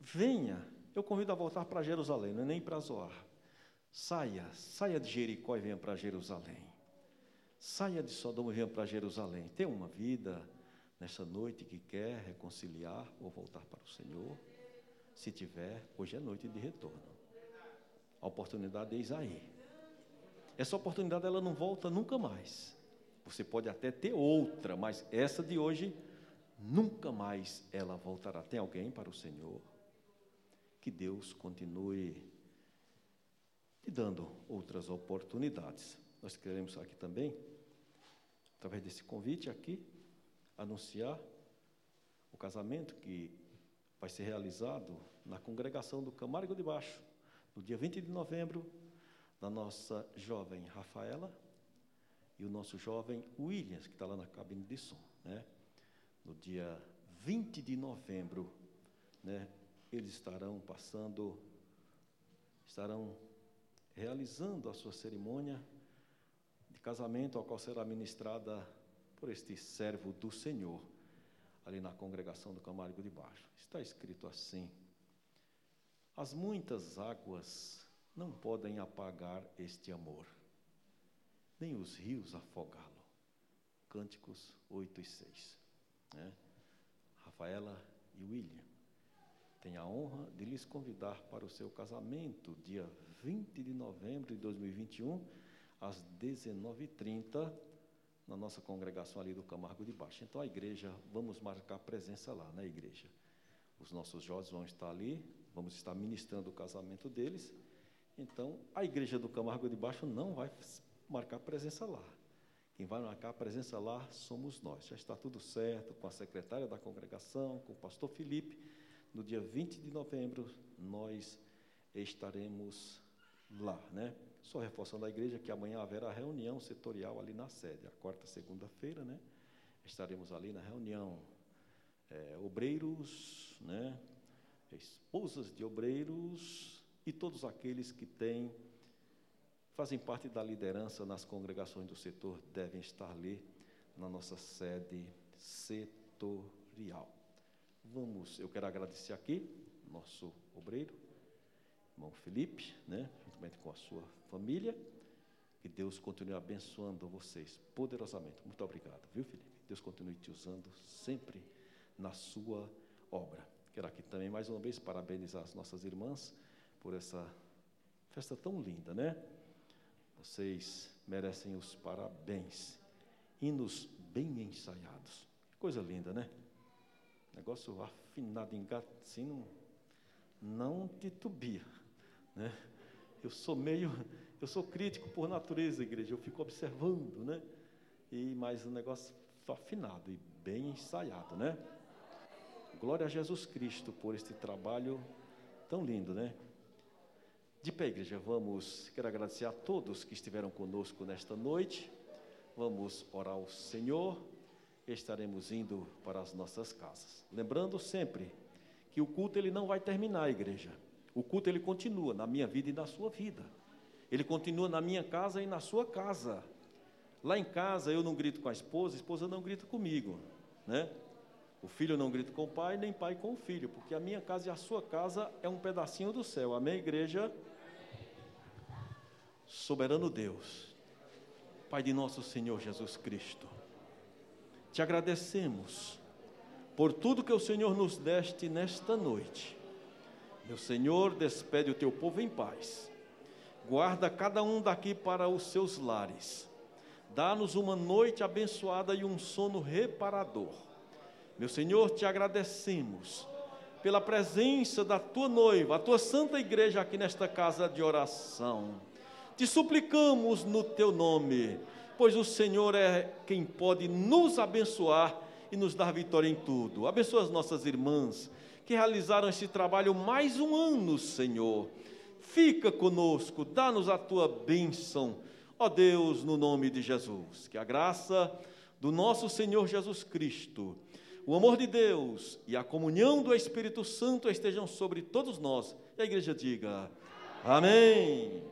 venha. Eu convido a voltar para Jerusalém, não é nem para Zoar. Saia, saia de Jericó e venha para Jerusalém. Saia de Sodoma e venha para Jerusalém. Tem uma vida nessa noite que quer reconciliar ou voltar para o Senhor. Se tiver, hoje é noite de retorno. A oportunidade é Isaí. Essa oportunidade ela não volta nunca mais. Você pode até ter outra, mas essa de hoje nunca mais ela voltará. Tem alguém para o Senhor? Que Deus continue te dando outras oportunidades. Nós queremos aqui também, através desse convite aqui, anunciar o casamento que vai ser realizado na congregação do Camargo de Baixo, no dia 20 de novembro, da nossa jovem Rafaela e o nosso jovem Williams, que está lá na cabine de som. Né? No dia 20 de novembro, né, eles estarão passando, estarão realizando a sua cerimônia de casamento, a qual será ministrada por este servo do Senhor, ali na congregação do Camargo de Baixo. Está escrito assim: As muitas águas não podem apagar este amor, nem os rios afogá-lo. Cânticos 8 e 6. Né? Rafaela e William têm a honra de lhes convidar para o seu casamento, dia 20 de novembro de 2021, às 19h30, na nossa congregação ali do Camargo de Baixo. Então, a igreja, vamos marcar presença lá na igreja. Os nossos jovens vão estar ali, vamos estar ministrando o casamento deles. Então, a igreja do Camargo de Baixo não vai marcar presença lá. Quem vai marcar presença lá somos nós. Já está tudo certo com a secretária da congregação, com o pastor Felipe. No dia 20 de novembro, nós estaremos lá, né? Só reforçando a igreja que amanhã haverá reunião setorial ali na sede, a quarta segunda-feira, né? Estaremos ali na reunião. É, obreiros, né? Esposas de obreiros e todos aqueles que têm fazem parte da liderança nas congregações do setor devem estar ali na nossa sede setorial. Vamos, eu quero agradecer aqui nosso obreiro, irmão Felipe, né, juntamente com a sua família. Que Deus continue abençoando vocês poderosamente. Muito obrigado, viu, Felipe? Deus continue te usando sempre na sua obra. Quero aqui também mais uma vez parabenizar as nossas irmãs por essa festa tão linda, né? Vocês merecem os parabéns. Hinos bem ensaiados. Coisa linda, né? Negócio afinado, engato, assim, não, não titubia, né? Eu sou meio, eu sou crítico por natureza, igreja. Eu fico observando, né? E mais um negócio afinado e bem ensaiado, né? Glória a Jesus Cristo por este trabalho tão lindo, né? De pé, igreja, vamos, quero agradecer a todos que estiveram conosco nesta noite. Vamos orar ao Senhor. Estaremos indo para as nossas casas. Lembrando sempre que o culto ele não vai terminar, igreja. O culto ele continua na minha vida e na sua vida. Ele continua na minha casa e na sua casa. Lá em casa eu não grito com a esposa, a esposa não grita comigo, né? O filho não grita com o pai, nem pai com o filho, porque a minha casa e a sua casa é um pedacinho do céu. Amém, igreja? Soberano Deus, Pai de nosso Senhor Jesus Cristo, te agradecemos por tudo que o Senhor nos deste nesta noite. Meu Senhor, despede o teu povo em paz. Guarda cada um daqui para os seus lares. Dá-nos uma noite abençoada e um sono reparador. Meu Senhor, te agradecemos pela presença da tua noiva, a tua santa igreja aqui nesta casa de oração. Te suplicamos no teu nome, pois o Senhor é quem pode nos abençoar e nos dar vitória em tudo. Abençoa as nossas irmãs que realizaram esse trabalho mais um ano, Senhor. Fica conosco, dá-nos a tua bênção, ó Deus, no nome de Jesus. Que a graça do nosso Senhor Jesus Cristo, o amor de Deus e a comunhão do Espírito Santo estejam sobre todos nós. E a igreja diga: Amém.